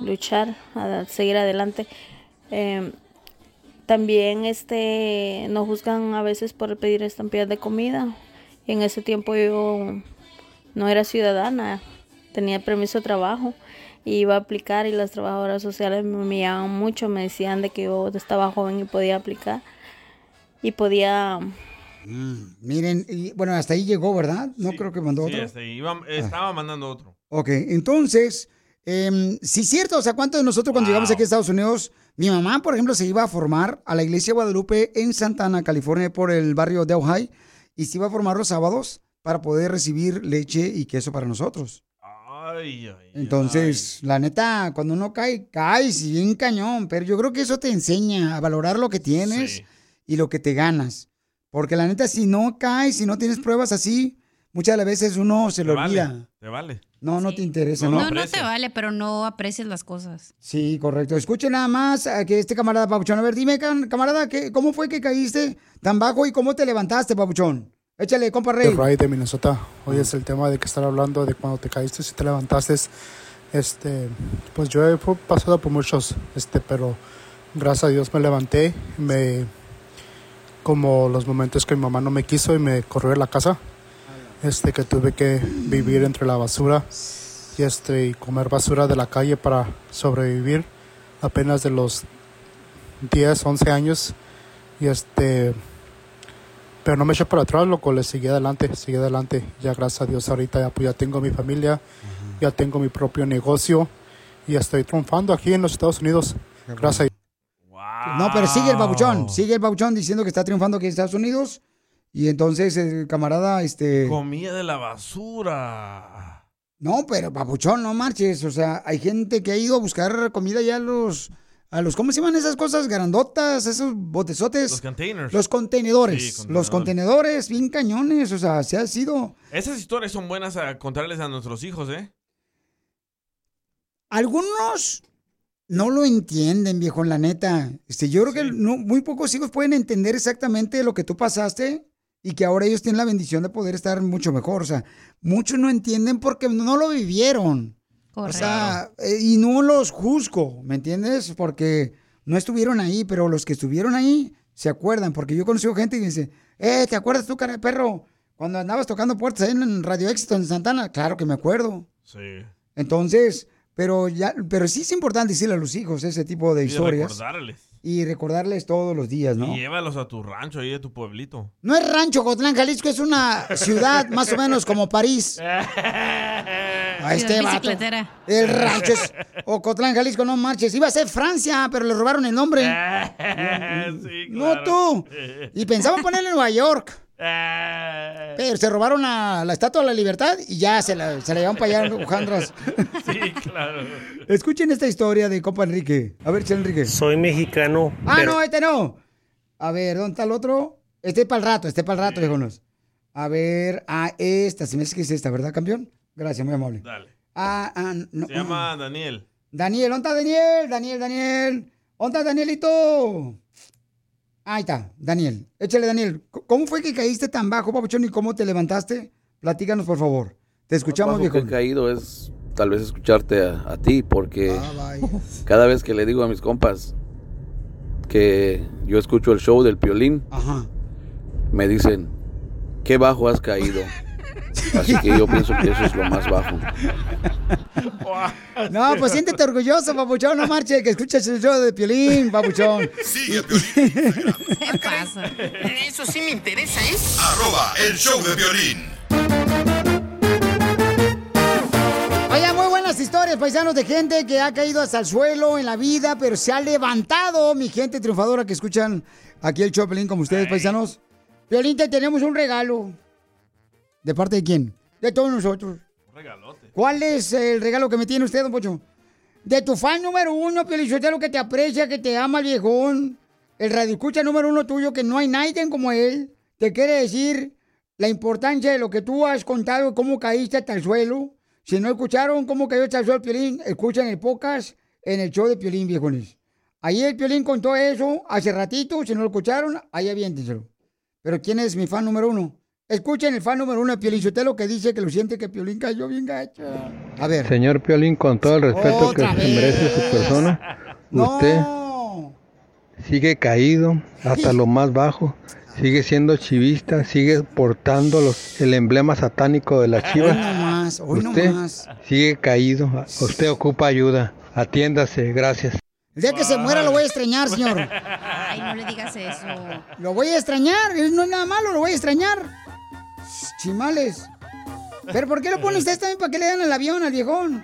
luchar, a seguir adelante. Em, también, este, nos juzgan a veces por pedir estampillas de comida. En ese tiempo yo no era ciudadana, tenía permiso de trabajo y iba a aplicar y las trabajadoras sociales me miraban mucho, me decían de que yo estaba joven y podía aplicar y podía Miren, y, bueno, hasta ahí llegó, ¿verdad? No creo que mandó Sí, otro. este, iba- estaba mandando otro. Ok, entonces, em, sí es cierto, o sea, ¿cuántos de nosotros cuando llegamos aquí a Estados Unidos, mi mamá, por ejemplo, se iba a formar a la iglesia de Guadalupe en Santana, California, por el barrio de Ojai, y se iba a formar los sábados para poder recibir leche y queso para nosotros. Ay, ay. Entonces, la neta, cuando uno cae, caes y bien cañón, pero yo creo que eso te enseña a valorar lo que tienes y lo que te ganas. Porque la neta, si no caes, si no tienes pruebas así, muchas de las veces uno se Te lo vale, olvida. te vale. No, no te interesa, No, ¿no? no, te vale, pero no aprecias las cosas. Sí, correcto. Escuchen nada más a que este camarada Papuchón. A ver, dime, can- camarada, ¿qué, ¿cómo fue que caíste tan bajo y cómo te levantaste, Papuchón? Échale, compa Rey. Ray de Minnesota. Hoy es el tema de que estar hablando de cuando te caíste, si te levantaste. Este, pues yo he pasado por muchos, este, pero gracias a Dios me levanté. Me, como los momentos que mi mamá no me quiso y me corrió de la casa, este, que tuve que vivir entre la basura y este, y comer basura de la calle para sobrevivir. Apenas de los 10, 11 años y este pero no me eché para atrás, loco, le seguí adelante, seguí adelante. Ya gracias a Dios ahorita ya, pues, ya tengo mi familia, ya tengo mi propio negocio y estoy triunfando aquí en los Estados Unidos. Gracias a Dios. No, pero sigue el babuchón, sigue el babuchón diciendo que está triunfando aquí en Estados Unidos. Y entonces el camarada, este... Comida de la basura. No, pero babuchón, no marches. O sea, hay gente que ha ido a buscar comida ya a los... A los, ¿cómo se llaman esas cosas? Grandotas, esos botezotes. Los containers. Los contenedores. Sí, Los contenedores. bien cañones. O sea, se ha sido... Esas historias son buenas a contarles a nuestros hijos, ¿eh? Algunos no lo entienden, viejo, la neta. Este, yo creo que no- muy pocos hijos pueden entender exactamente lo que tú pasaste y que ahora ellos tienen la bendición de poder estar mucho mejor. O sea, muchos no entienden porque no lo vivieron. O sea, eh, y no los juzgo, ¿me entiendes? Porque no estuvieron ahí, pero los que estuvieron ahí se acuerdan. Porque yo conocí gente que dice, eh, ¿te acuerdas tú, cara de perro? Cuando andabas tocando puertas ahí en Radio Éxito en Santana. Claro que me acuerdo. Sí. Entonces, pero ya, pero sí es importante decirle a los hijos ese tipo de Y historias recordarles. y recordarles todos los días, ¿no? Y llévalos a tu rancho, ahí a tu pueblito. No es Rancho Cotlán, Jalisco, es una ciudad más o menos como París. A este vato. El rancho es Ocotlán, Jalisco, no marches. Iba a ser Francia, pero le robaron el nombre. sí, No tú. Y pensaban ponerle Nueva York. Pero se robaron a la Estatua de la Libertad y ya se la, se la llevaron para allá, Alejandras. Sí, claro. Escuchen esta historia de compa Enrique. A ver, Chel Enrique. Soy mexicano, Ah, pero no, este no. A ver, ¿dónde está el otro? Este para el rato, este para el rato, viejonos. A ver, ah, esta, se me hace que es esta, ¿verdad, campeón? Gracias, muy amable. Dale. Ah, ah, no. Se llama Daniel. Daniel, ¿dónde está Daniel? Daniel, Daniel. ¿Dónde está Danielito? Ahí está, Daniel. Échale, Daniel. ¿Cómo fue que caíste tan bajo, papuchón, y cómo te levantaste? Platícanos, por favor. Te escuchamos, viejo. que he caído es tal vez escucharte a, a ti, porque Ah, cada vez que le digo a mis compas que yo escucho el show del piolín, me dicen, qué bajo has caído. Así que yo pienso que eso es lo más bajo. No, pues siéntete orgulloso, papuchón, no marche, que escuchas el show de Piolín, papuchón. Sigue a ¿Qué pasa? Eso sí me interesa, ¿eh? Arroba el show de violín. Oye, muy buenas historias, paisanos, de gente que ha caído hasta el suelo en la vida, pero se ha levantado, mi gente triunfadora que escuchan aquí el show de Piolín como ustedes, paisanos. Piolín, te tenemos un regalo. ¿De parte de quién? De todos nosotros. Regalote. ¿Cuál es el regalo que me tiene usted, don Pocho? De tu fan número uno, Piolichotelo, que te aprecia, que te ama, viejón. El radioescucha número uno tuyo, que no hay nadie como él. Te quiere decir la importancia de lo que tú has contado, cómo caíste hasta el suelo. Si no escucharon cómo cayó hasta el suelo Piolín, escuchan el podcast en el show de Piolín, viejones. Ahí el Piolín contó eso hace ratito. Si no lo escucharon, ahí aviéntenselo. Pero ¿quién es mi fan número uno? Escuchen el fan número uno de Piolín Sotelo que dice que lo siente que Piolín cayó bien gacho. A ver. Señor Piolín, con todo el respeto que se merece su persona, usted sigue caído hasta lo más bajo, sigue siendo chivista, sigue portando los, el emblema satánico de las chivas. Hoy no más, hoy no usted más. sigue caído, usted ocupa ayuda, atiéndase, gracias. El día que se muera lo voy a extrañar, señor. Ay, no le digas eso. Lo voy a extrañar, no es nada malo, lo voy a extrañar. Chimales. ¿Pero por qué lo pone usted también? ¿Para qué le dan el avión al viejón?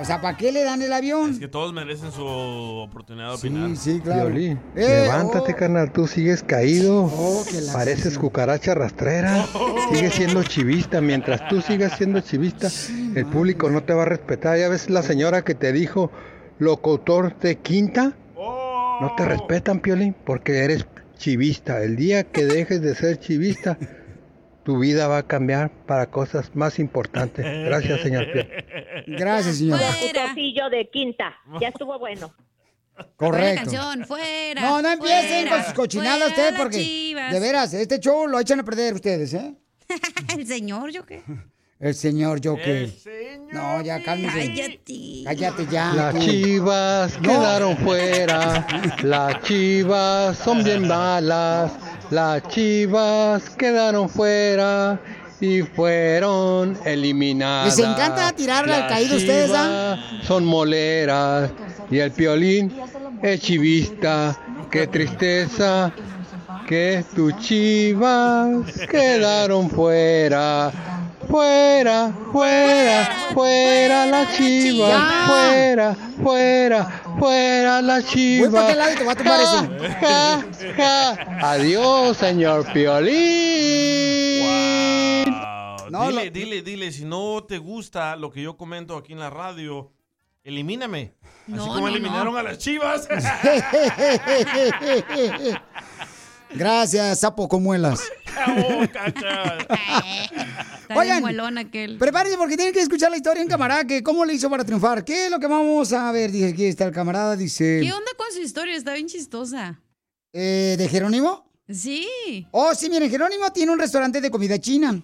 O sea, ¿para qué le dan el avión? Es que todos merecen su oportunidad de opinar. Sí, Violín, Eh, levántate, oh. carnal, tú sigues caído. que la- Pareces cucaracha rastrera. Sigues siendo chivista. Mientras tú sigas siendo chivista, el público no te va a respetar. Ya ves la señora que te dijo, locutor de quinta. No te respetan, Piolín, porque eres chivista. El día que dejes de ser chivista, tu vida va a cambiar para cosas más importantes. Gracias, señor. Gracias, señor. Locutorcillo de quinta. Ya estuvo bueno. Correcto. canción, fuera. No, no empiecen fuera, con sus cochinadas fuera ustedes las porque, Chivas. de veras, este show lo echan a perder ustedes, ¿eh? El señor, ¿yo qué? El señor Joker. No, ya cálmese. Cállate. Cállate ya. Las tú. chivas No. quedaron fuera. Las chivas son bien malas. Las chivas quedaron fuera y fueron eliminadas. Les encanta tirarle al caído ustedes, ¿ah? Son moleras. Y el piolín es chivista. Qué tristeza que tus chivas quedaron fuera. Fuera, fuera, fuera la chiva, fuera, fuera, fuera la chiva. Voy pa' aquel lado y te voy a tumbar eso. Ja, ja. Adiós, señor Piolín. Wow. dile, dile, dile, si no te gusta lo que yo comento aquí en la radio, elimíname. Así No, como no, eliminaron no. a las chivas. Gracias, sapo con muelas. Oh. Está Oigan, muelón aquel. Prepárense porque tienen que escuchar la historia en camarada que cómo le hizo para triunfar. ¿Qué es lo que vamos a ver? Dice aquí está el camarada, dice. ¿Qué onda con su historia? Está bien chistosa. Eh, ¿De Jerónimo? Sí. Oh, sí, miren, Jerónimo tiene un restaurante de comida china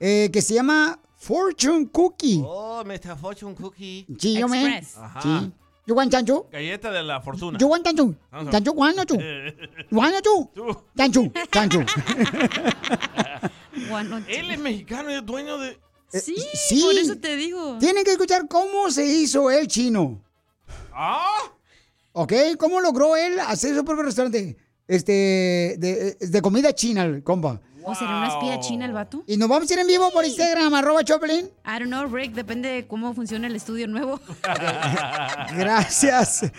eh, que se llama Fortune Cookie. Oh, Mr. Fortune Cookie. Sí, yo me. Ajá. Sí. You want chanchu? Galleta de la fortuna. You want chanchu? Chanchu? You want chanchu? Chanchu. Él es mexicano y es dueño de... Sí, sí. por eso te digo. Tienen que escuchar cómo se hizo el chino. ¿Ah? ¿Ok? ¿Cómo logró él hacer su propio restaurante? Este, de, de comida china, el ¿O será una espía china el vato? Y nos vamos a ir en vivo por Instagram, arroba Choplin. I don't know, Rick. Depende de cómo funciona el estudio nuevo. Gracias.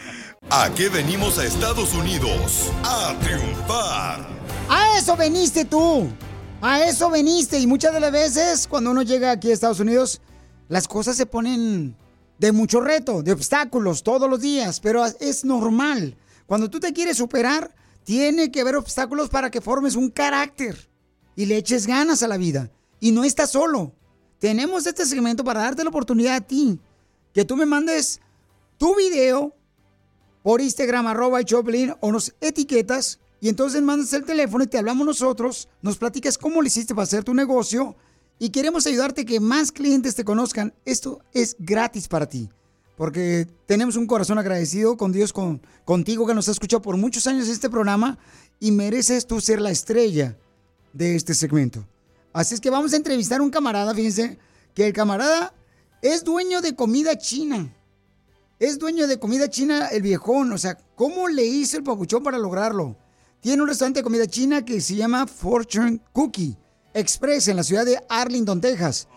¿A qué venimos a Estados Unidos? A triunfar. A eso veniste tú. A eso veniste. Y muchas de las veces, cuando uno llega aquí a Estados Unidos, las cosas se ponen de mucho reto, de obstáculos todos los días. Pero es normal. Cuando tú te quieres superar, tiene que haber obstáculos para que formes un carácter y le eches ganas a la vida. Y no estás solo. Tenemos este segmento para darte la oportunidad a ti. Que tú me mandes tu video por Instagram, arroba Choplin, o nos etiquetas y entonces mandas el teléfono y te hablamos nosotros, nos platicas cómo le hiciste para hacer tu negocio y queremos ayudarte a que más clientes te conozcan. Esto es gratis para ti, porque tenemos un corazón agradecido con Dios, con, contigo que nos ha escuchado por muchos años este programa y mereces tú ser la estrella de este segmento. Así es que vamos a entrevistar a un camarada, fíjense, que el camarada es dueño de comida china. Es dueño de comida china el viejón. O sea, ¿cómo le hizo el papuchón para lograrlo? Tiene un restaurante de comida china que se llama Fortune Cookie Express en la ciudad de Arlington, Texas.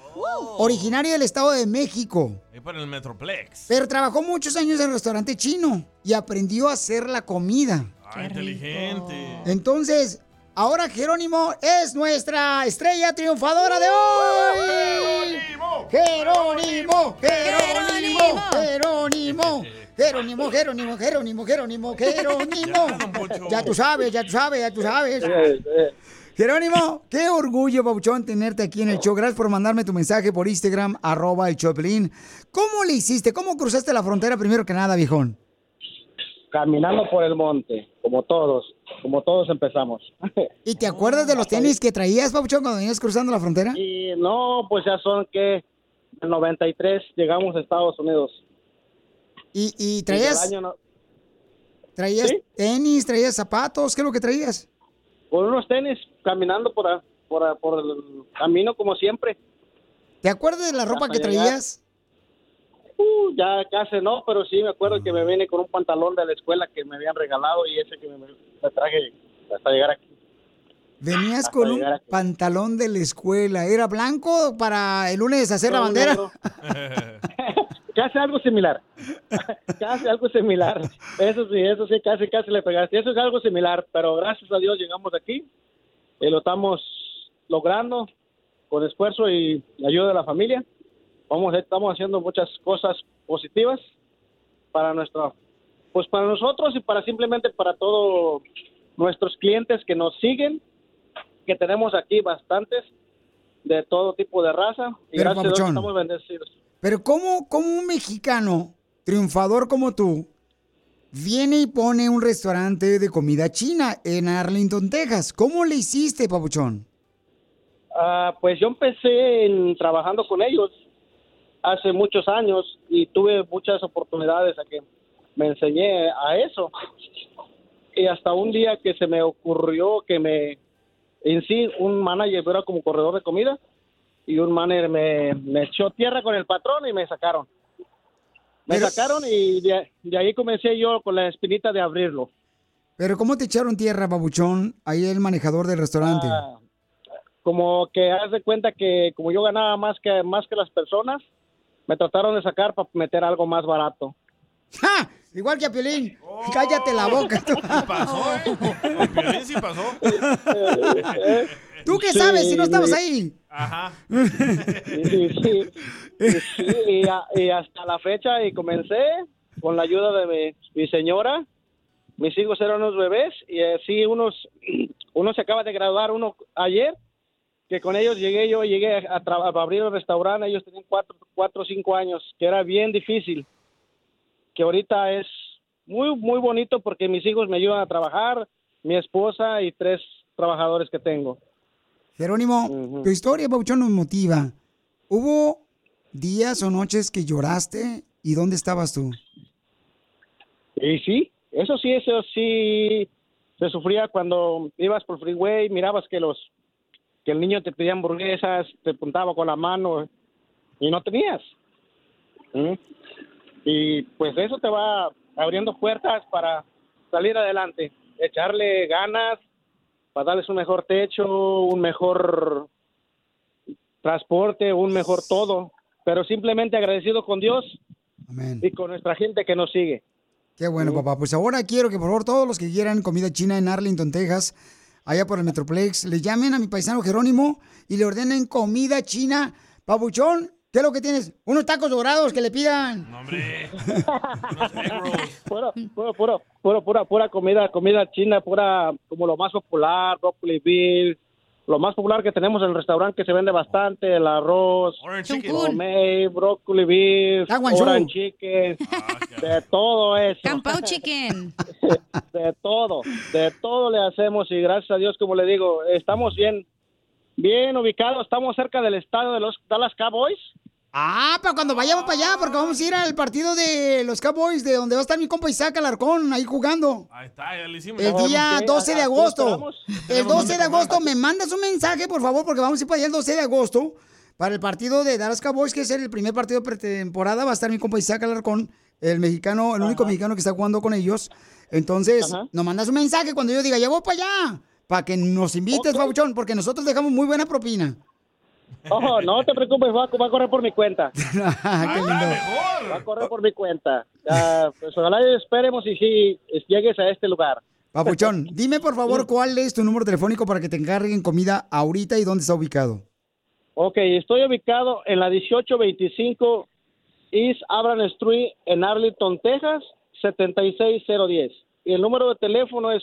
Originario del Estado de México. Es para el Metroplex. Pero trabajó muchos años en el restaurante chino y aprendió a hacer la comida. Ah, inteligente. Entonces, ahora Jerónimo es nuestra estrella triunfadora de hoy. Jerónimo, Jerónimo, Jerónimo. Jerónimo, Jerónimo, Jerónimo, Jerónimo, Jerónimo. Ya tú sabes, ya tú sabes, ya tú sabes. Jerónimo, qué orgullo, Pabuchón, tenerte aquí en el show. Gracias por mandarme tu mensaje por Instagram, arroba el Choplin. ¿Cómo le hiciste? ¿Cómo cruzaste la frontera primero que nada, viejón? Caminando por el monte, como todos, como todos empezamos. ¿Y te acuerdas de los tenis que traías, Pabuchón, cuando venías cruzando la frontera? Y no, pues ya son que el 93 llegamos a Estados Unidos. ¿Y, traías, no- traías ¿Sí? tenis, traías zapatos? ¿Qué es lo que traías? con unos tenis, caminando por, a- por, a- por el camino como siempre. ¿Te acuerdas de la ropa Hasta que traías? Uh, ya casi no, pero sí me acuerdo que me vine con un pantalón de la escuela que me habían regalado y ese que me, me traje hasta llegar aquí. Venías Hasta con un pantalón de la escuela. ¿Era blanco para el lunes hacer la No, bandera? negro. Casi algo similar. casi algo similar. Eso sí, eso sí, casi, casi le pegaste. Eso es algo similar, pero gracias a Dios llegamos aquí y lo estamos logrando con esfuerzo y ayuda de la familia. Vamos, estamos haciendo muchas cosas positivas para nuestra, pues para nosotros y para simplemente para todos nuestros clientes que nos siguen, que tenemos aquí bastantes de todo tipo de raza y Pero, gracias a Dios papuchón. estamos bendecidos. Pero ¿cómo, cómo un mexicano triunfador como tú viene y pone un restaurante de comida china en Arlington, Texas? ¿Cómo le hiciste, papuchón? Ah, pues yo empecé en- trabajando con ellos hace muchos años y tuve muchas oportunidades a que me enseñé a eso. Y hasta un día que se me ocurrió que me, en sí, un manager era como corredor de comida y un manager me, me echó tierra con el patrón y me sacaron. Me sacaron y de, de ahí comencé yo con la espinita de abrirlo. Pero ¿cómo te echaron tierra, papuchón? Ahí el manejador del restaurante. Ah, como que haz de cuenta que como yo ganaba más que más que las personas, me trataron de sacar para meter algo más barato. ¡Ja! Igual que a Piolín. Cállate la boca. tú. Pasó, ¿eh? Piolín sí pasó. ¿Tú qué Sí, sabes si no estabas sí. ahí? Ajá. Sí, sí, sí. Sí, y, a- y hasta la fecha y comencé con la ayuda de mi, mi señora. Mis hijos eran unos bebés y así unos uno se acaba de graduar uno ayer que con ellos llegué yo llegué a, a abrir el restaurante ellos tenían cuatro cuatro o cinco años que era bien difícil que ahorita es muy muy bonito porque mis hijos me ayudan a trabajar mi esposa y tres trabajadores que tengo Jerónimo, tu historia, papuchón, nos motiva. ¿Hubo días o noches que lloraste? ¿Y dónde estabas tú? Y sí, eso sí, eso sí se sufría cuando ibas por freeway, mirabas que los que el niño te pedía hamburguesas, te apuntaba con la mano y no tenías. ¿Mm? Y pues eso te va abriendo puertas para salir adelante, echarle ganas para darles un mejor techo, un mejor transporte, un mejor todo, pero simplemente agradecido con Dios y con nuestra gente que nos sigue. Qué bueno, papá. Pues ahora quiero que por favor todos los que quieran comida china en Arlington, Texas, allá por el Metroplex, le llamen a mi paisano Jerónimo y le ordenen comida china. Papuchón, ¿qué es lo que tienes? Unos tacos dorados que le pidan. pura, pura, pura, pura, pura, pura comida, comida china, pura, como lo más popular, broccoli beef, lo más popular que tenemos en el restaurante que se vende bastante, el arroz, mei, broccoli beef, orange chicken, de todo eso. Campau chicken. de todo, de todo le hacemos y gracias a Dios, como le digo, estamos bien, bien ubicados, estamos cerca del estadio de los Dallas Cowboys. Ah, para cuando vayamos para allá, porque vamos a ir al partido de los Cowboys, de donde va a estar mi compa Isaac Alarcón, ahí jugando. Ahí está, ya le hicimos. El día Ok, 12 de agosto. El Tenemos 12 de agosto me mandas un mensaje, por favor, porque vamos a ir para allá el 12 de agosto para el partido de Dallas Cowboys, que es el primer partido pretemporada. Va a estar mi compa Isaac Alarcón, el mexicano, el único mexicano que está jugando con ellos. Entonces, nos mandas un mensaje cuando yo diga, ya voy para allá, para que nos invites, Pabuchón, porque nosotros dejamos muy buena propina. Oh, no te preocupes, va, a- va a correr por mi cuenta. Qué lindo. Va a correr por mi cuenta. Ah, pues ojalá esperemos y si llegues a este lugar. Papuchón, dime por favor cuál es tu número telefónico para que te encarguen comida ahorita y dónde está ubicado. Ok, estoy ubicado en la 1825 East Abraham Street en Arlington, Texas, 76010. Y el número de teléfono es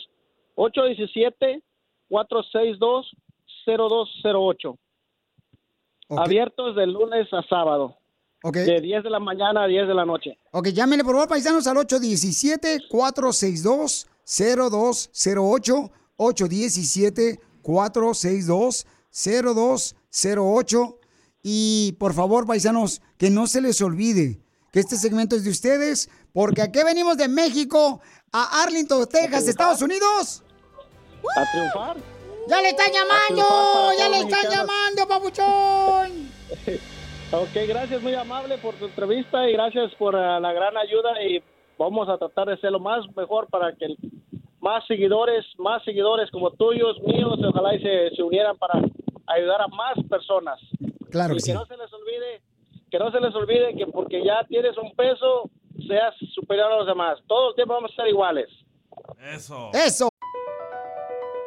817-462-0208. Abiertos de lunes a sábado. De 10 de la mañana a 10 de la noche. Ok, llámenle por favor, paisanos, al 817-462-0208. 817-462-0208. Y por favor, paisanos, que no se les olvide que este segmento es de ustedes, porque aquí venimos de México a Arlington, Texas, Estados Unidos. A triunfar. ¡Ya le están llamando! ¡Ya le están mexicanos. llamando, papuchón! Ok, gracias, muy amable por tu entrevista y gracias por ah, la gran ayuda y vamos a tratar de ser lo más mejor para que más seguidores, más seguidores como tuyos, míos, ojalá y se, se unieran para ayudar a más personas. Claro y que sí. no se les olvide, que no se les olvide que porque ya tienes un peso, seas superior a los demás. Todo el tiempo vamos a ser iguales. Eso. Eso.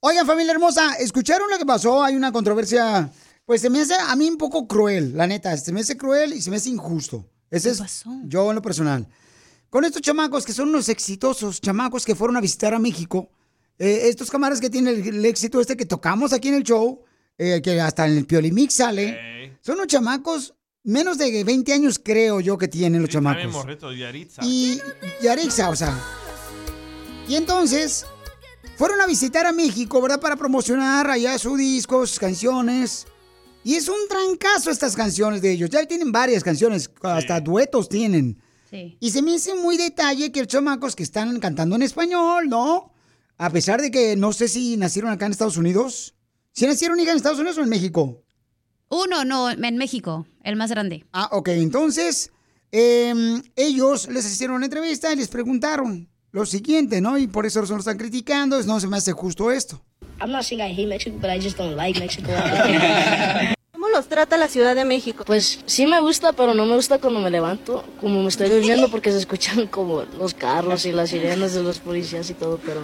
Oigan, familia hermosa, ¿escucharon lo que pasó? Hay una controversia, pues se me hace a mí un poco cruel, la neta. Se me hace cruel y se me hace injusto. Ese es yo en lo personal. Con estos chamacos que son unos exitosos chamacos que fueron a visitar a México, eh, estos camaradas que tienen el, el éxito este que tocamos aquí en el show, eh, que hasta en el Piolimix sale, son unos chamacos menos de 20 años creo yo que tienen los También chamacos. morrito, Yaritza. Y Yarixa, o sea. Y entonces fueron a visitar a México, ¿verdad? Para promocionar allá su disco, sus canciones. Y es un trancazo estas canciones de ellos. Ya tienen varias canciones, hasta duetos tienen. Sí. Y se me hace muy detalle que los chamacos que están cantando en español, ¿no? A pesar de que no sé si nacieron acá en Estados Unidos. ¿Si nacieron hija en Estados Unidos o en México? Uno, no, en México, el más grande. Ah, ok, entonces em, ellos les hicieron una entrevista y les preguntaron lo siguiente, ¿no? Y por eso los están criticando, no se me hace justo esto. I'm not saying I hate Mexico, but I just don't like Mexico. ¿Cómo los trata la Ciudad de México? Pues sí me gusta, pero no me gusta cuando me levanto, como me estoy durmiendo, porque se escuchan como los carros y las sirenas de los policías y todo, pero,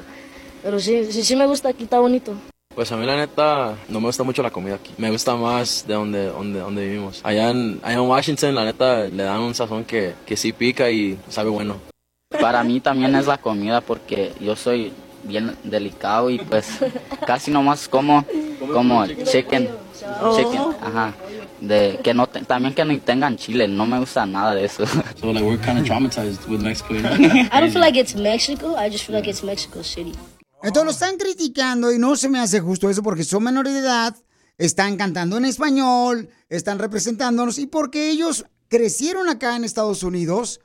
pero sí, sí, sí me gusta, aquí está bonito. Pues a mí la neta no me gusta mucho la comida aquí. Me gusta más de donde, donde, donde vivimos. Allá en, allá en Washington la neta le dan un sazón que, que sí pica y sabe bueno. Para mí también es la comida porque yo soy bien delicado y pues casi nomás como como chicken, chicken, ajá, de que no te- también que no tengan chile, no me gusta nada de eso. So like we're kind of traumatized with Mexico. I don't feel like it's Mexico, I just feel like it's Mexico City. Entonces lo están criticando y no se me hace justo eso porque son menores de edad, están cantando en español, están representándonos y porque ellos crecieron acá en Estados Unidos,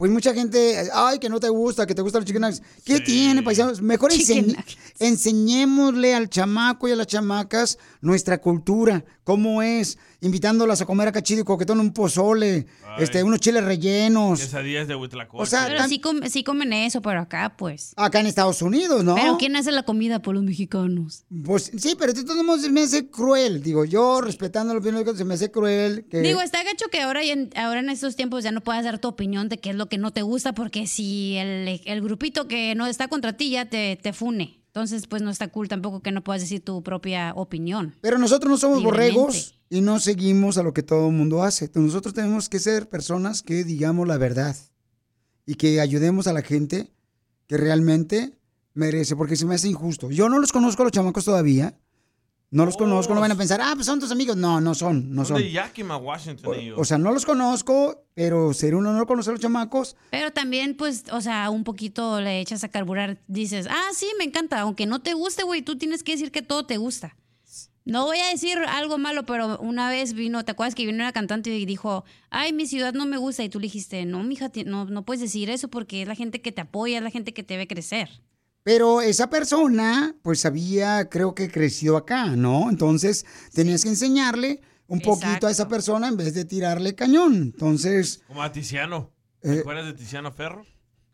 pues mucha gente, ay, que no te gusta, que te gustan los chicken nuggets. ¿Qué tiene, paisanos? Mejor enseñ- enseñémosle al chamaco y a las chamacas nuestra cultura, cómo es, invitándolas a comer a cachido y coquetón un pozole, este, unos chiles rellenos. Quesadillas de Huitlacoche. O sea, Pero tan- sí, com- sí comen eso, pero acá, pues. Acá en Estados Unidos, ¿no? Pero ¿quién hace la comida por los mexicanos? Pues sí, pero de todos modos se me hace cruel. Digo, yo respetando la opinión se me hace cruel que. Digo, está gacho que ahora, y en, ahora en estos tiempos ya no puedas dar tu opinión de qué es lo que no te gusta, porque si el, el grupito que no está contra ti ya te, te fune. Entonces, pues no está cool tampoco que no puedas decir tu propia opinión. Pero nosotros no somos borregos y no seguimos a lo que todo el mundo hace. Entonces, Nosotros tenemos que ser personas que digamos la verdad y que ayudemos a la gente que realmente merece, porque se me hace injusto. Yo no los conozco a los chamacos todavía. No los conozco, no van a pensar, ah, pues son tus amigos. No, no son, no Son son. de Yakima, Washington, ellos. O sea, no los conozco, pero sería un honor conocer a los chamacos. Pero también, pues, o sea, un poquito le echas a carburar, dices, ah, sí, me encanta, aunque no te guste, güey, tú tienes que decir que todo te gusta. No voy a decir algo malo, pero una vez vino, ¿te acuerdas que vino una cantante y dijo, ay, mi ciudad no me gusta? Y tú le dijiste, no, mija, no, no puedes decir eso porque es la gente que te apoya, es la gente que te ve crecer. Pero esa persona, pues había, creo que creció acá, ¿no? Entonces tenías que enseñarle un poquito a esa persona en vez de tirarle cañón. Entonces, Como a Tiziano. ¿Te Eh. acuerdas de Tiziano Ferro?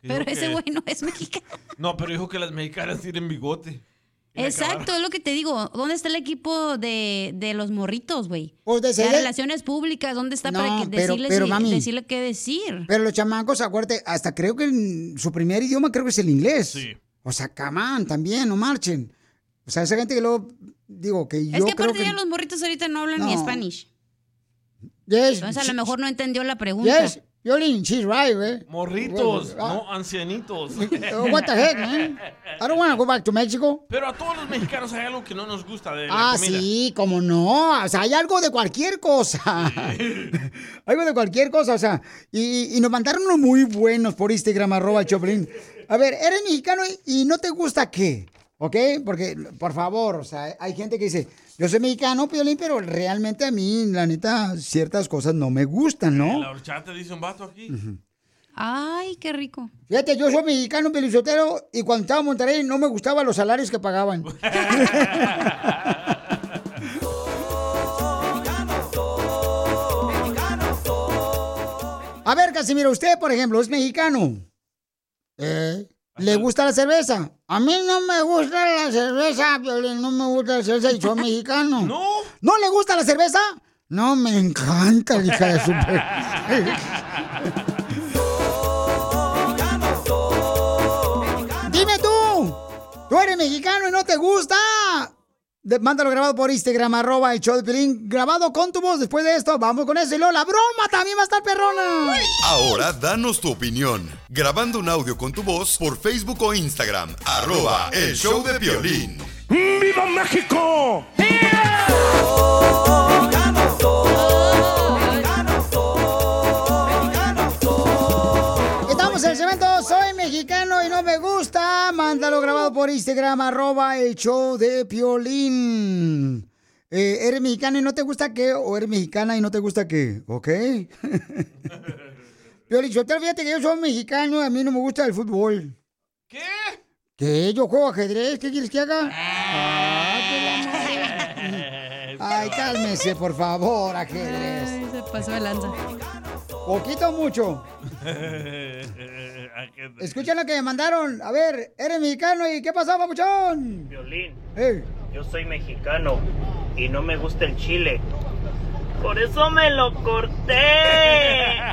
Que Pero ese que- güey no es mexicano. No, pero dijo que las mexicanas tienen bigote. Exacto, es lo que te digo. ¿Dónde está el equipo de, de los morritos, güey? Pues de ser- relaciones públicas, ¿dónde está para No, que pero- decirles, pero, mami. decirle qué decir? Pero los chamacos, acuérdate, hasta creo que en su primer idioma creo que es el inglés. Sí. O sea, camán, también, no marchen. O sea, esa gente que luego, digo, que yo es que creo aparte que... ya los morritos ahorita no hablan ni No. Spanish. Yes, Entonces a lo mejor no entendió la pregunta. Yes, Yolín, she's right, eh. Morritos, Ah. no ancianitos. Oh, what the heck, man? I don't want to go back to Mexico. Pero a todos los mexicanos hay algo que no nos gusta de la Ah, comida. sí, como no. O sea, hay algo de cualquier cosa. algo de cualquier cosa, o sea. Y, y nos mandaron unos muy buenos por Instagram, arroba Choplin. A ver, eres mexicano y, y no te gusta qué, ¿ok? Porque, por favor, o sea, hay gente que dice, yo soy mexicano, Piolín, pero realmente a mí, la neta, ciertas cosas no me gustan, ¿no? La horchata dice un vato aquí. Ay, qué rico. Fíjate, yo soy mexicano, pelizotero, y cuando estaba en Monterrey no me gustaban los salarios que pagaban. A ver, Casimiro, usted, por ejemplo, es mexicano. ¿Eh? ¿Le gusta la cerveza? A mí no me gusta la cerveza, Piolín, no me gusta la cerveza y soy mexicano. ¿No? ¿No le gusta la cerveza? No, me encanta, hija de su... Dime tú, tú eres mexicano y no te gusta. De- mándalo grabado por Instagram, arroba el show de Pilín, grabado con tu voz. Después de esto, vamos con eso. Y luego la broma también va a estar perrona. Ahora danos tu opinión. Grabando un audio con tu voz por Facebook o Instagram. Arroba el show de violín. ¡Viva México! Estamos por Instagram, arroba el show de Piolín. Eh, ¿Eres mexicano y no te gusta qué? ¿O eres mexicana y no te gusta qué? ¿Ok? Piolín, Sotelo, fíjate que yo soy mexicano y a mí no me gusta el fútbol. ¿Qué? ¿Qué? Yo juego ajedrez. ¿Qué quieres que haga? Ah, qué. Ay, cálmese, por favor, ajedrez. Ay, se pasó de lanza. Poquito o mucho. Escuchen lo que me mandaron. A ver, eres mexicano y ¿qué pasó, papuchón? Violín, Ey. yo soy mexicano y no me gusta el chile. Por eso me lo corté.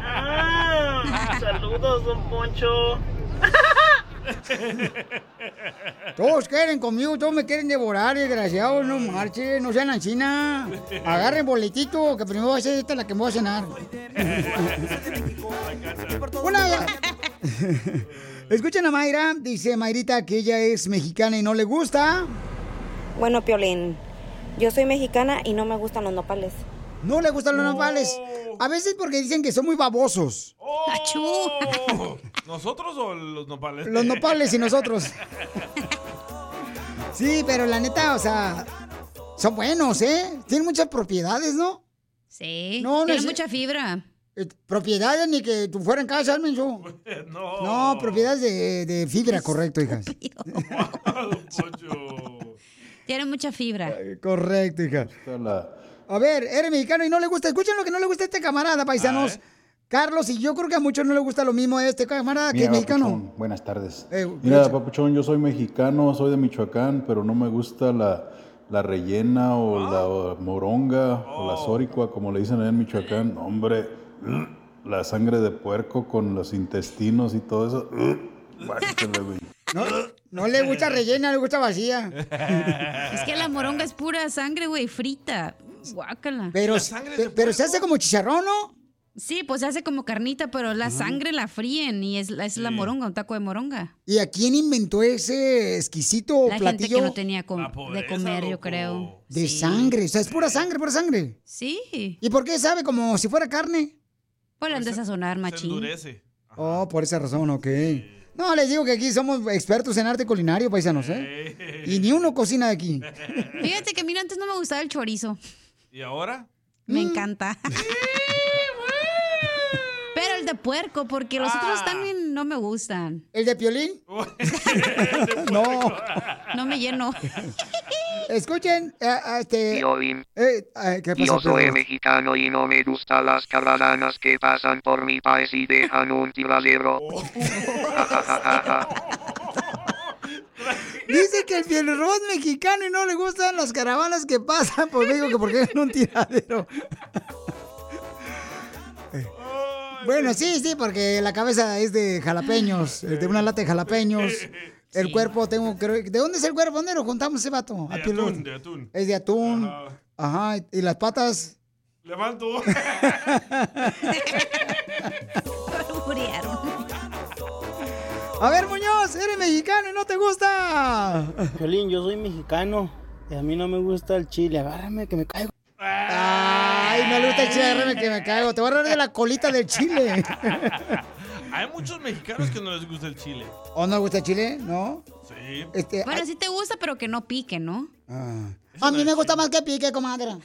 Ah, saludos, don Poncho. Todos quieren conmigo, todos me quieren devorar, desgraciados, no marchen, no sean China. Agarren boletito, que primero va a ser esta la que me voy a cenar. Una... Escuchen a Mayra, dice Mayrita que ella es mexicana y no le gusta. Bueno, Piolín, yo soy mexicana y no me gustan los nopales. No le gustan los nopales. A veces porque dicen que son muy babosos. Oh, ¿Nosotros o los nopales? Los nopales y nosotros. Sí, pero la neta, o sea, son buenos, ¿eh? Tienen muchas propiedades, ¿no? Sí, No, no tiene es- mucha fibra. Eh, Propiedades ni que tú fuera en casa, menso. No. propiedades de, de fibra, correcto, hija. Tiene mucha fibra. Correcto, hija. A ver, eres mexicano y no le gusta. Escuchen lo que no le gusta a este camarada, paisanos. Carlos, y yo creo que a muchos no le gusta lo mismo a este camarada que Mira, es mexicano. Papuchón, buenas tardes. Eh, Mira. Papuchón, yo soy mexicano, soy de Michoacán, pero no me gusta la, la rellena o la moronga o la zoricua, como le dicen allá en Michoacán. Hombre, la sangre de puerco con los intestinos y todo eso. No, no le gusta rellena, le gusta vacía. Es que la moronga es pura sangre, güey, frita. Guácala. Pero, pe- pero se hace como chicharrón, ¿no? Sí, pues se hace como carnita, pero la sangre la fríen y es, la- es la moronga, un taco de moronga. ¿Y a quién inventó ese exquisito La gente platillo? que no tenía com- de comer, yo creo. De sangre, o sea, es pura sangre, pura sangre. Sí. ¿Y por qué sabe como si fuera carne? Pues le han de sazonar, machín. endurece. Oh, por esa razón, ok. No, les digo que aquí somos expertos en arte culinario, paisanos, ¿eh? Y ni uno cocina de aquí. Fíjate que mira, antes no me gustaba el chorizo. ¿Y ahora? Me encanta. Pero el de puerco, porque los otros también no me gustan. ¿El de piolín? no. No me lleno. Escuchen, eh, eh, este... Piolín. eh, eh, ¿Qué pasó, Yo soy Pedro? mexicano y no me gustan las caravanas que pasan por mi país y dejan un tiradero. Dice que el piel robot mexicano y no le gustan las caravanas que pasan. Pues digo que porque es un tiradero. Bueno, sí, sí, porque la cabeza es de jalapeños, eh, de una lata de jalapeños. El cuerpo tengo, creo, ¿de dónde es el cuerpo? ¿Dónde lo juntamos ese vato? De atún, de atún. Es de atún. Ajá. y las patas. Levanto. A ver, Muñoz, eres mexicano y no te gusta. Violín, yo soy mexicano y a mí no me gusta el chile. Agárrame que me caigo. Ay, no le gusta el chile, agárrame que me caigo. Te voy a agarrar de la colita del chile. Hay muchos mexicanos que no les gusta el chile. ¿O no le gusta el chile? ¿No? Sí. Este, Bueno, sí te gusta, pero que no pique, ¿no? Ah. A mí me gusta más que pique, comadre.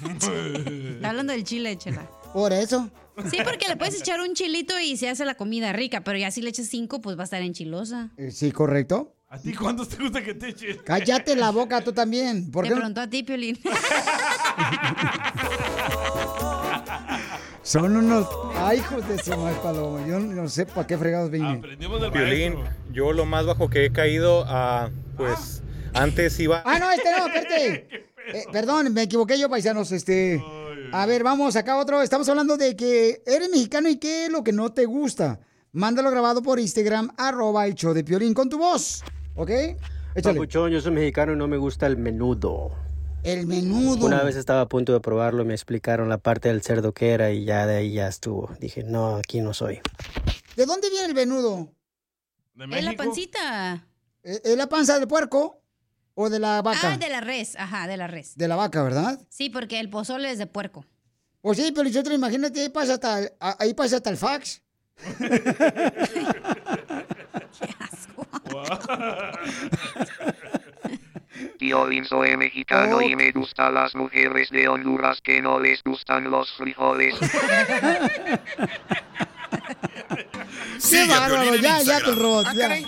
Está hablando del chile, chela. Por eso. Sí, porque le puedes echar un chilito y se hace la comida rica, pero ya si le echas cinco, pues va a estar enchilosa. Eh, Sí, correcto. ¿A ti cuántos te gusta que te echen? Cállate la boca tú también. ¿Por Te qué no? preguntó a ti, Piolín. Son unos. Ay, hijos de su madre, palomo. Yo no sé para qué fregados vine. Violín, yo lo más bajo que he caído, ah, pues antes iba... Ah, no, este no, espérate. Eh, perdón, me equivoqué yo, paisanos. Este. A ver, vamos acá otro. Estamos hablando de que eres mexicano y qué es lo que no te gusta. Mándalo grabado por Instagram, arroba el show de Piolín con tu voz. ¿Ok? Échale. Papuchón, yo soy mexicano y no me gusta el menudo. El menudo. Una vez estaba a punto de probarlo, me explicaron la parte del cerdo que era y ya de ahí ya estuvo. Dije, no, aquí no soy. ¿De dónde viene el menudo? Es la pancita. ¿Es es la panza del puerco o de la vaca? Ah, de la res. Ajá, de la res. De la vaca, ¿verdad? Sí, porque el pozole es de puerco. Pues sí, pero yo te imagínate, ahí pasa hasta ahí pasa hasta el fax. Piolín soy mexicano y me gustan las mujeres de Honduras que no les gustan los frijoles. ¡Qué bárbaro! Ya, ya, tu robot, Ah, ya. caray.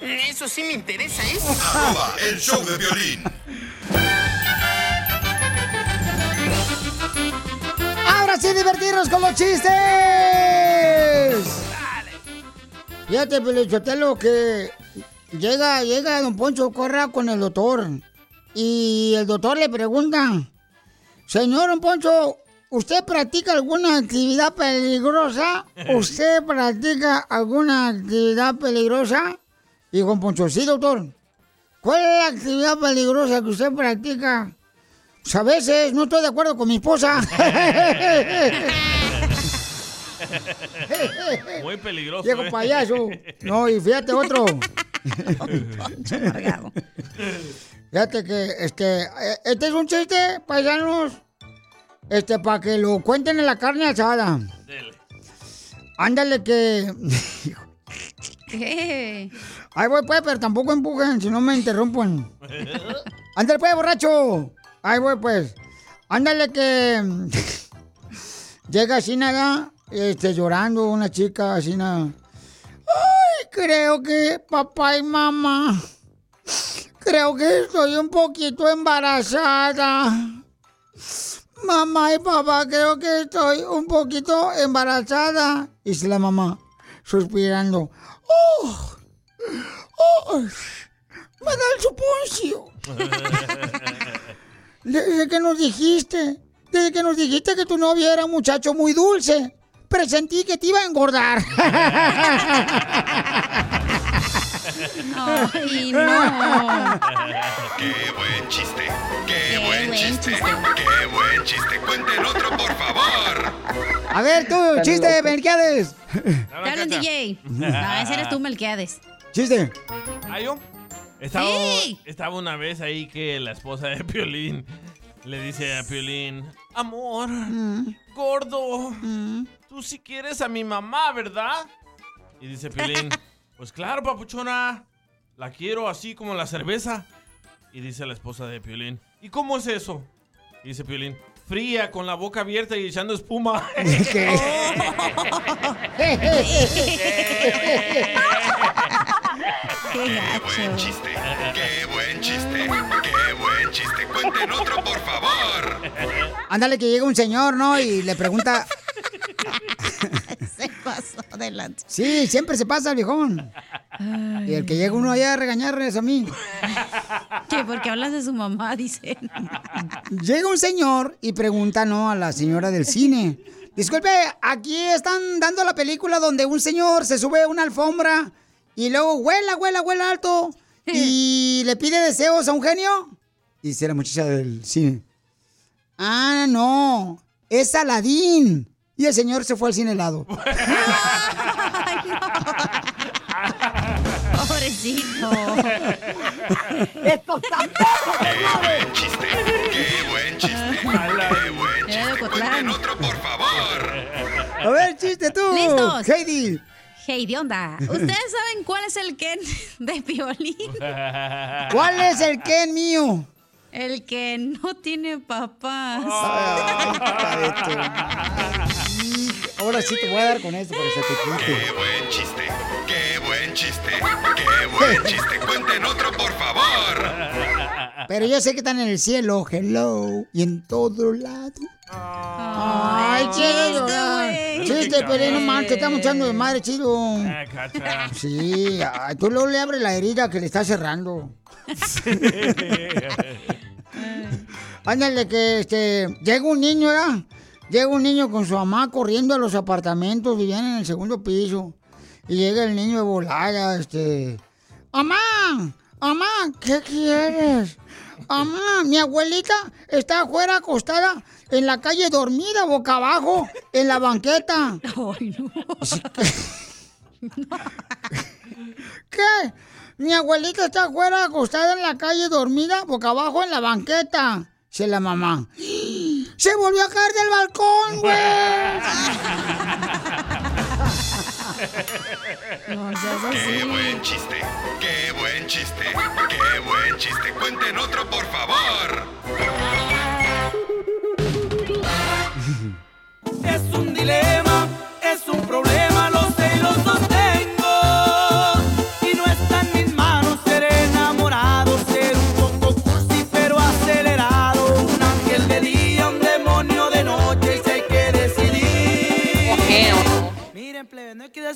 Eso sí me interesa, ¿eh? Arroba el show de violín. ¡Ahora sí divertirnos con los chistes! Fíjate, Pelichotelo, que llega, llega don Poncho Corra con el doctor. Y el doctor le pregunta, señor don Poncho, ¿usted practica alguna actividad peligrosa? ¿Usted practica alguna actividad peligrosa? Y don Poncho, sí, doctor. ¿Cuál es la actividad peligrosa que usted practica? Pues a veces no estoy de acuerdo con mi esposa. Muy peligroso. Viejo ¿eh? payaso. No, y fíjate otro. Fíjate que este, eh, este es un chiste, paisanos. Este, para que lo cuenten en la carne asada. Ándale que. Ahí voy, pues, pero tampoco empujen, si no me interrumpen. Ándale, pues, borracho. Ahí voy, pues. Ándale que. Llega así nada, este, llorando una chica así nada. Ay, creo que papá y mamá. Creo que estoy un poquito embarazada. Mamá y papá, creo que estoy un poquito embarazada. Dice la mamá, suspirando. ¡Oh! ¡Oh! ¡Me da el suponcio! Desde que nos dijiste, desde que nos dijiste que tu novia era un muchacho muy dulce, presentí que te iba a engordar. Ay, no. Qué buen chiste, qué, buen chiste, qué buen chiste. Cuenten otro, por favor. A ver, tú, chiste de Melquiades. Te hablan, DJ. No, ese eres tú, Melquiades. Chiste. ¿Ah, yo? Estaba, Sí. estaba una vez ahí que la esposa de Piolín le dice a Piolín, amor, gordo, tú sí quieres a mi mamá, ¿verdad? Y dice Piolín, pues claro, papuchona, la quiero así como la cerveza. Y dice la esposa de Piolín, ¿y cómo es eso? Y dice Piolín, fría, con la boca abierta y echando espuma. Qué buen chiste, qué buen chiste, qué buen chiste. Cuenten otro, por favor. Ándale que llega un señor, ¿no? Y le pregunta... Se pasó adelante. Sí, siempre se pasa, viejón. Y el que llega uno allá a regañarles a mí. ¿Qué? Porque hablas de su mamá, dice. Llega un señor y pregunta, ¿no? A la señora del cine. Disculpe, aquí están dando la película donde un señor se sube a una alfombra y luego huela, huela, huela alto y le pide deseos a un genio. Dice la muchacha del cine. Ah, no, es Aladín. Y el señor se fue al cine helado. Pobrecito. Esto está ¡Qué buen chiste! ¡Qué buen chiste! ¡Qué buen chiste! Cuenten otro, por favor. A ver, chiste tú. ¿Listos? Heidi. Hey, ¿de onda? ¿Ustedes saben cuál es el Ken de Piolín? ¿Cuál es el Ken mío? El que no tiene papás. Ahora sí te voy a dar con esto para que se te quite. ¡Qué buen chiste! ¡Qué chiste! ¡Qué buen chiste! Cuenten otro, por favor. Pero yo sé que están en el cielo, hello, y en todo lado. Ay, chido. Chiste, pero no manches, estamos echando de madre, chido. Cacha. Sí, ay, tú luego le abres la herida que le está cerrando. Ándale, que este, llega un niño, ¿ya? Llega un niño con su mamá corriendo a los apartamentos, vivían en el segundo piso. Y llega el niño de volada, este. ¡Mamá! ¡Mamá! ¿Qué quieres? ¡Mamá! Mi abuelita está afuera acostada en la calle dormida, boca abajo, en la banqueta. Ay, no. ¿Qué? Mi abuelita está afuera acostada en la calle dormida, boca abajo en la banqueta. Dice la mamá. ¡Se volvió a caer del balcón, güey! ¡Qué buen chiste! ¡Qué buen chiste! ¡Qué buen chiste! Cuenten otro, por favor. Es un dilema,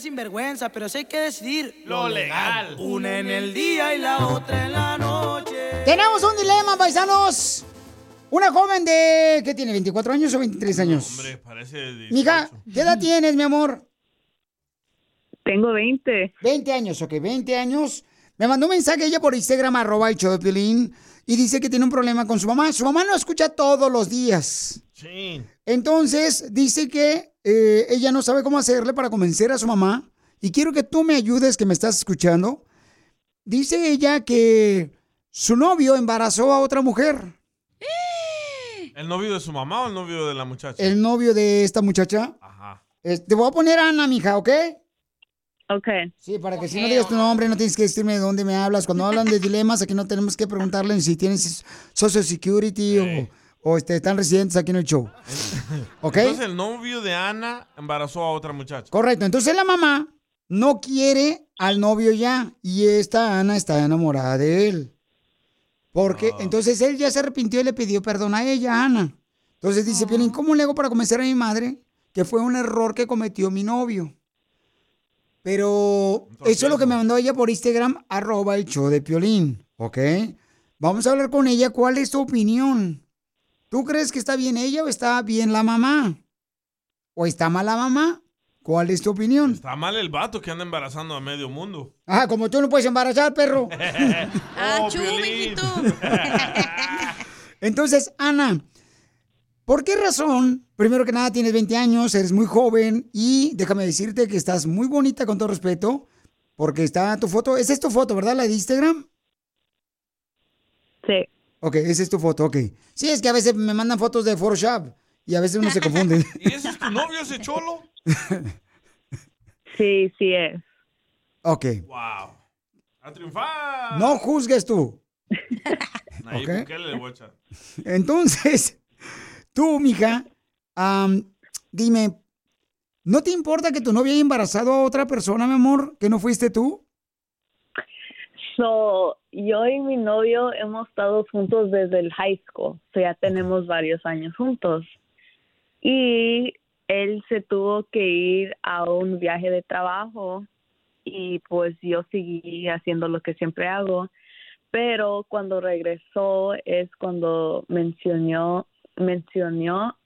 sinvergüenza, pero sí hay que decidir Lo legal. Una en el día y la otra en la noche. Tenemos un dilema, paisanos. Una joven de. ¿Qué tiene? ¿24 años o 23 años? Hombre, parece... de Mija, 18. ¿qué edad tienes, mi amor? Tengo 20. 20 años, ok, 20 años. Me mandó un mensaje ella por Instagram, arroba el show de Piolín, y dice que tiene un problema con su mamá. Su mamá no escucha todos los días. Sí. Entonces, dice que eh, ella no sabe cómo hacerle para convencer a su mamá. Y quiero que tú me ayudes, que me estás escuchando. Dice ella que su novio embarazó a otra mujer. ¿El novio de su mamá o el novio de la muchacha? El novio de esta muchacha. Ajá. Eh, te voy a poner a Ana, mija, ¿ok? Ok. Sí, para que si no digas tu nombre, no tienes que decirme de dónde me hablas. Cuando hablan de dilemas, aquí no tenemos que preguntarle si tienes Social Security o, o este, están residentes aquí en el show. ¿Ok? Entonces el novio de Ana embarazó a otra muchacha. Correcto. Entonces la mamá no quiere al novio ya y esta Ana está enamorada de él. Porque entonces él ya se arrepintió y le pidió perdón a ella, Ana. Entonces dice, Piolín, ¿cómo le hago para convencer a mi madre que fue un error que cometió mi novio? Pero eso es lo que me mandó ella por Instagram, arroba el show de Piolín, ¿ok? Vamos a hablar con ella, ¿cuál es tu opinión? ¿Tú crees que está bien ella o está bien la mamá? ¿O está mal la mamá? ¿Cuál es tu opinión? Está mal el vato que anda embarazando a medio mundo. Ah, como tú no puedes embarazar, perro. oh, Piolín. Entonces, Ana, ¿por qué razón? Primero que nada, tienes 20 años, eres muy joven y déjame decirte que estás muy bonita con todo respeto, porque está tu foto. Esa es tu foto, ¿verdad? La de Instagram. Ok, esa es tu foto, ok. Sí, es que a veces me mandan fotos de Photoshop y a veces uno se confunde. ¿Y ese es tu novio, ese cholo? Sí, sí es. ok. ¡Wow! ¡A triunfar! No juzgues tú. Ahí, Ok. Bukele, guacha. Entonces, tú, mija, dime, ¿no te importa que tu novia haya embarazado a otra persona, mi amor, que no fuiste tú? So, yo y mi novio hemos estado juntos desde el high school. So, ya tenemos varios años juntos. Y él se tuvo que ir a un viaje de trabajo y pues yo seguí haciendo lo que siempre hago. Pero cuando regresó es cuando mencionó, mencionó,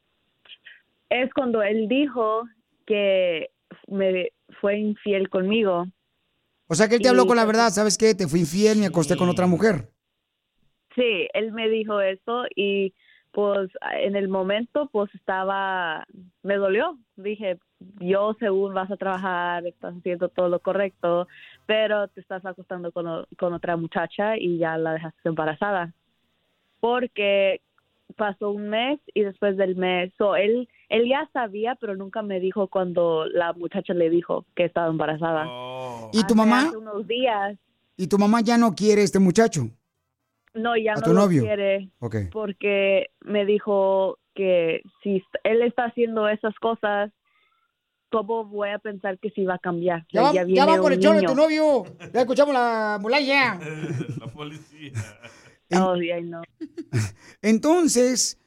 es cuando él dijo que me fue infiel conmigo. O sea que él te habló con la pues, verdad, ¿sabes qué? Te fui infiel, me acosté con otra mujer. Sí, él me dijo eso y pues en el momento pues estaba, me dolió. Dije, yo según vas a trabajar, estás haciendo todo lo correcto, pero te estás acostando con, o- con otra muchacha y ya la dejaste embarazada. Porque pasó un mes y después del mes, so, él, él ya sabía, pero nunca me dijo cuando la muchacha le dijo que estaba embarazada. ¿Y tu mamá? hace unos días, ¿Y tu mamá ya no quiere este muchacho? no, ya ¿A no tu lo novio? quiere. Ok. porque me dijo que si él está haciendo esas cosas, ¿cómo voy a pensar que sí va a cambiar? Ya, va, ya viene va por el cholo de tu novio. Ya escuchamos la mulaya. La policía. Oh, yeah, know. Entonces,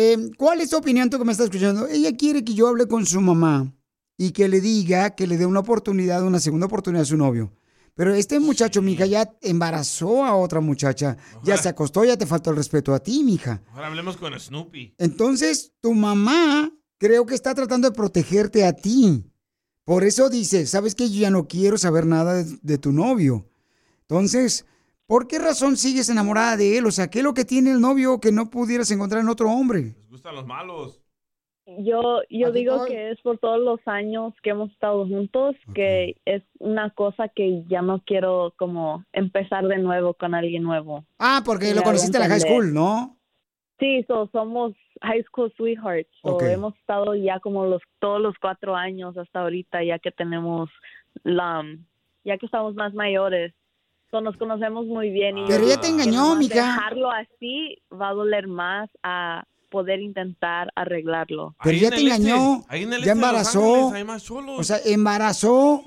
eh, ¿cuál es tu opinión tú que me estás escuchando? Ella quiere que yo hable con su mamá y que le diga que le dé una oportunidad, una segunda oportunidad a su novio. Pero este muchacho, mija, ya embarazó a otra muchacha, ya se acostó, ya te faltó el respeto a ti, mija. Ahora hablemos con Snoopy. Entonces, tu mamá creo que está tratando de protegerte a ti. Por eso dice, ¿sabes qué? Yo ya no quiero saber nada de, de tu novio. Entonces, ¿por qué razón sigues enamorada de él? O sea, ¿qué es lo que tiene el novio que no pudieras encontrar en otro hombre? Les gustan los malos. Yo, yo digo estoy. que es por todos los años que hemos estado juntos, que es una cosa que ya no quiero como empezar de nuevo con alguien nuevo. Ah, porque lo conociste en la high school, ¿no? Sí, so, somos high school sweethearts. So, Ok. Hemos estado ya como los todos los cuatro años hasta ahorita, ya que tenemos la, ya que estamos más mayores. So, nos conocemos muy bien. Y Pero ella te engañó, mija. Dejarlo así va a doler más a poder intentar arreglarlo. Pero Ahí ya en te este, engañó, ahí en el ya este embarazó. O sea, embarazó,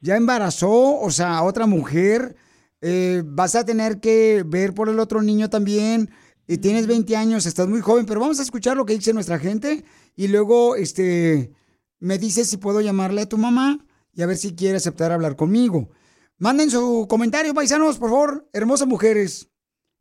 ya embarazó, o sea, a otra mujer. eh, vas a tener que ver por el otro niño también. Y tienes 20 años, estás muy joven, pero vamos a escuchar lo que dice nuestra gente y luego este me dices si puedo llamarle a tu mamá y a ver si quiere aceptar hablar conmigo. Manden su comentario, paisanos, por favor, hermosas mujeres.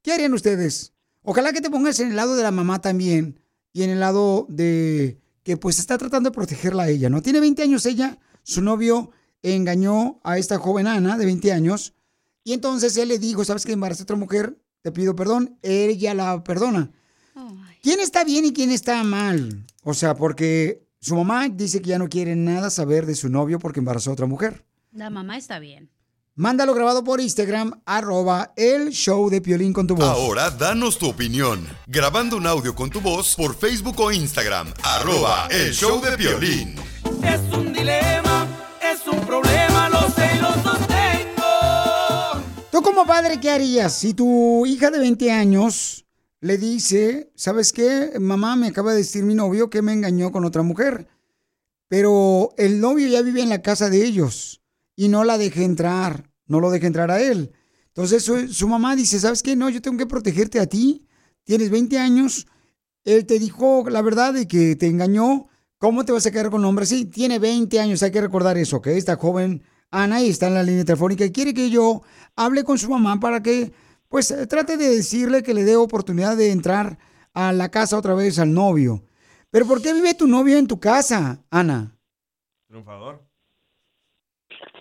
¿Qué harían ustedes? Ojalá que te pongas en el lado de la mamá también y en el lado de que pues está tratando de protegerla a ella, ¿no? Tiene 20 años ella, su novio engañó a esta joven Ana de 20 años y entonces él le dijo, ¿sabes qué embarazaste a otra mujer? Te pido perdón, ella la perdona. ¿Quién está bien y quién está mal? O sea, porque su mamá dice que ya no quiere nada saber de su novio porque embarazó a otra mujer. La mamá está bien. Mándalo grabado por Instagram, arroba el show de Piolín con tu voz. Ahora danos tu opinión. Grabando un audio con tu voz por Facebook o Instagram. Arroba el show de violín. Es un dilema, es un problema, lo sé y lo sostengo. ¿Tú como padre qué harías si tu hija de 20 años le dice, ¿sabes qué? Mamá, me acaba de decir mi novio que me engañó con otra mujer, pero el novio ya vive en la casa de ellos y no la deje entrar, no lo deje entrar a él. Entonces su, su mamá dice, ¿sabes qué? No, yo tengo que protegerte a ti, tienes 20 años, él te dijo la verdad de que te engañó, ¿cómo te vas a quedar con un hombre así? Tiene 20 años, hay que recordar eso, ¿ok? Esta joven Ana está en la línea telefónica y quiere que yo hable con su mamá para que, pues, trate de decirle que le dé oportunidad de entrar a la casa otra vez al novio. Pero ¿por qué vive tu novio en tu casa, Ana? Triunfador.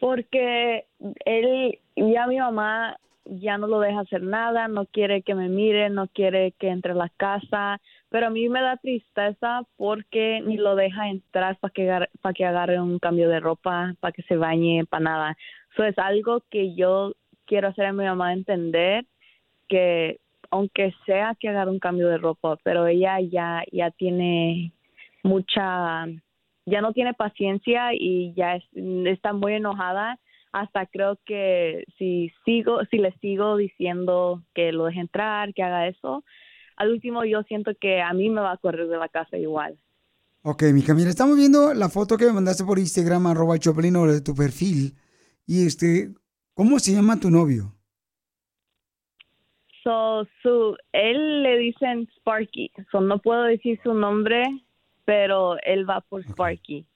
Porque él, ya mi mamá ya no lo deja hacer nada, no quiere que me mire, no quiere que entre a la casa, pero a mí me da tristeza porque ni lo deja entrar para que, para que agarre un cambio de ropa, para que se bañe, para nada. Eso es algo que yo quiero hacer a mi mamá entender que aunque sea que agarre un cambio de ropa, pero ella ya ya tiene mucha ya no tiene paciencia y ya es- está muy enojada hasta creo que si sigo si le sigo diciendo que lo deje entrar que haga eso al último yo siento que a mí me va a correr de la casa igual Ok, mija, mira, estamos viendo la foto que me mandaste por Instagram, arroba el Choplin, o de tu perfil. Y este, ¿cómo se llama tu novio? so su él le dicen Sparky so no puedo decir su nombre pero él va por Sparky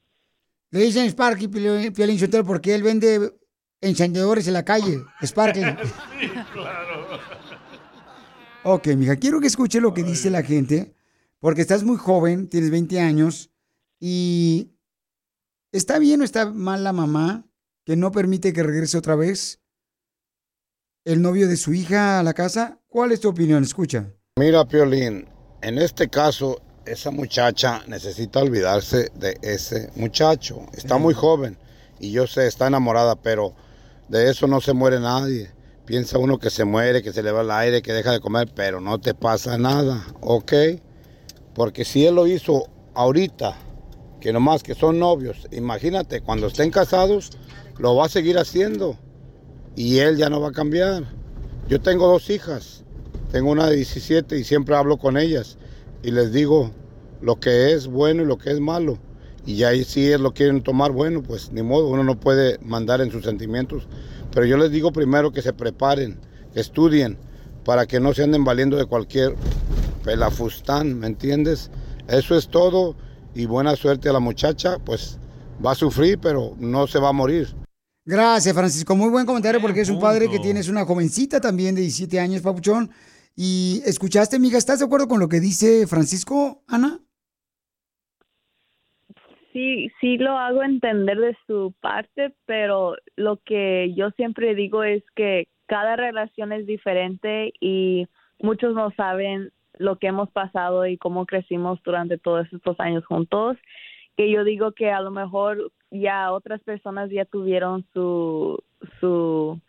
Le dicen Sparky Piolín Sotelo porque él vende encendedores en la calle. Sparky. Sí, claro. Ok, mija, quiero que escuche lo que dice la gente, porque estás muy joven, tienes 20 años, y ¿está bien o está mal la mamá que no permite que regrese otra vez el novio de su hija a la casa? ¿Cuál es tu opinión? Escucha. Mira, Piolín, en este caso, esa muchacha necesita olvidarse de ese muchacho. Está muy joven y yo sé, está enamorada, pero de eso no se muere nadie. Piensa uno que se muere, que se le va el aire, que deja de comer, pero no te pasa nada, ¿ok? Porque si él lo hizo ahorita, que nomás que son novios, imagínate, cuando estén casados, lo va a seguir haciendo y él ya no va a cambiar. Yo tengo dos hijas, tengo una de 17 y siempre hablo con ellas y les digo lo que es bueno y lo que es malo. Y ya ahí si ellos lo quieren tomar, bueno, pues ni modo, uno no puede mandar en sus sentimientos. Pero yo les digo primero que se preparen, que estudien, para que no se anden valiendo de cualquier pelafustán, ¿me entiendes? Eso es todo y buena suerte a la muchacha, pues va a sufrir, pero no se va a morir. Gracias, Francisco. Muy buen comentario porque es un padre que tienes una jovencita también de 17 años, Papuchón. Y escuchaste, mija, ¿estás de acuerdo con lo que dice Francisco, Ana? Sí, sí lo hago entender de su parte, pero lo que yo siempre digo es que cada relación es diferente y muchos no saben lo que hemos pasado y cómo crecimos durante todos estos años juntos. Que yo digo que a lo mejor ya otras personas ya tuvieron su su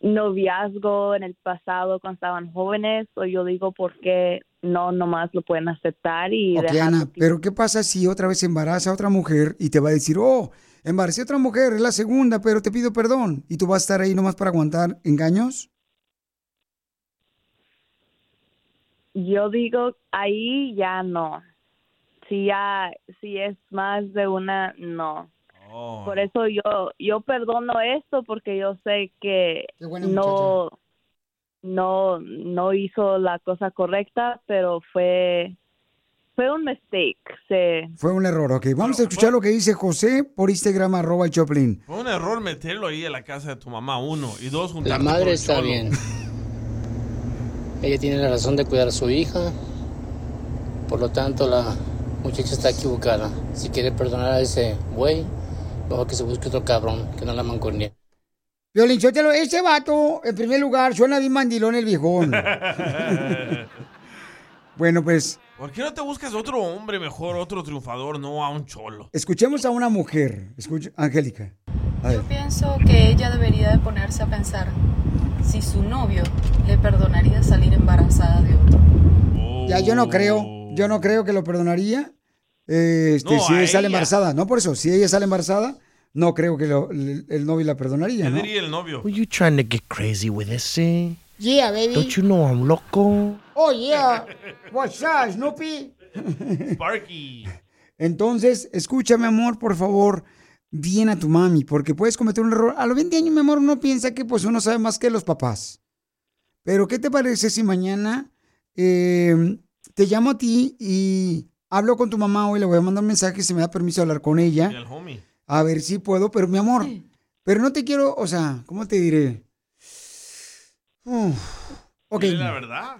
noviazgo en el pasado cuando estaban jóvenes, o yo digo por qué no nomás lo pueden aceptar y dejar Ana, pero ¿qué pasa si otra vez embaraza a otra mujer y te va a decir, oh, embaracé a otra mujer, es la segunda, pero te pido perdón? ¿Y tú vas a estar ahí nomás para aguantar engaños? Yo digo, ahí ya no. Si ya, si es más de una, no. Por eso yo, yo perdono esto porque yo sé que no, no, no hizo la cosa correcta, pero fue, fue un mistake. Se, Fue un error, ok. Vamos a escuchar lo que dice José por Instagram, arroba Choplin. Fue un error meterlo ahí en la casa de tu mamá, uno. Y dos, La juntarte con madre está cholo. bien. Ella tiene la razón de cuidar a su hija. Por lo tanto, la muchacha está equivocada. Si quiere perdonar a ese güey, mejor que se busque otro cabrón, que no la mancornee. Violín, Sotelo, ese vato, en primer lugar, suena bien mandilón el viejón. bueno, pues, ¿Por qué no te buscas otro hombre mejor, otro triunfador, no a un cholo? escuchemos a una mujer. Escucha, Angélica. Yo pienso que ella debería de ponerse a pensar si su novio le perdonaría salir embarazada de otro. Ya, yo no creo, yo no creo que lo perdonaría. Este, No, si a ella sale ella. embarazada, no por eso, si ella sale embarazada, no creo que lo- el, el novio la perdonaría, ¿Qué ¿no? diría el novio? Were you trying to get crazy with this, eh? Yeah, baby. Don't you know I'm loco? Oh, yeah. What's up, Snoopy? Sparky. Entonces, escúchame, amor, por favor, bien a tu mami, porque puedes cometer un error. A los 20 años, mi amor, uno piensa que pues uno sabe más que los papás. Pero, ¿qué te parece si mañana eh, te llamo a ti y hablo con tu mamá hoy? Le voy a mandar un mensaje si me da permiso de hablar con ella. Y el homie. A ver si puedo, pero mi amor, pero no te quiero, o sea, ¿cómo te diré? Uf, ok. Dile la verdad.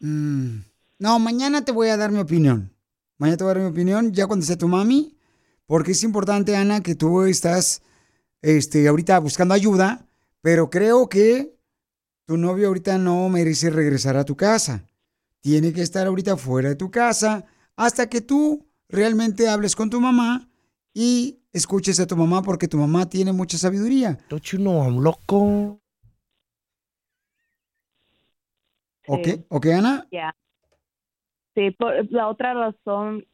Mm, No, mañana te voy a dar mi opinión. Mañana te voy a dar mi opinión, ya cuando sea tu mami, porque es importante, Ana, que tú estás este, ahorita buscando ayuda, pero creo que tu novio ahorita no merece regresar a tu casa. Tiene que estar ahorita fuera de tu casa hasta que tú realmente hables con tu mamá y escuches a tu mamá porque tu mamá tiene mucha sabiduría. Don't you know I'm loco? ¿Ok? Sí. ¿Ok, Ana? Ya. Sí, por, la otra razón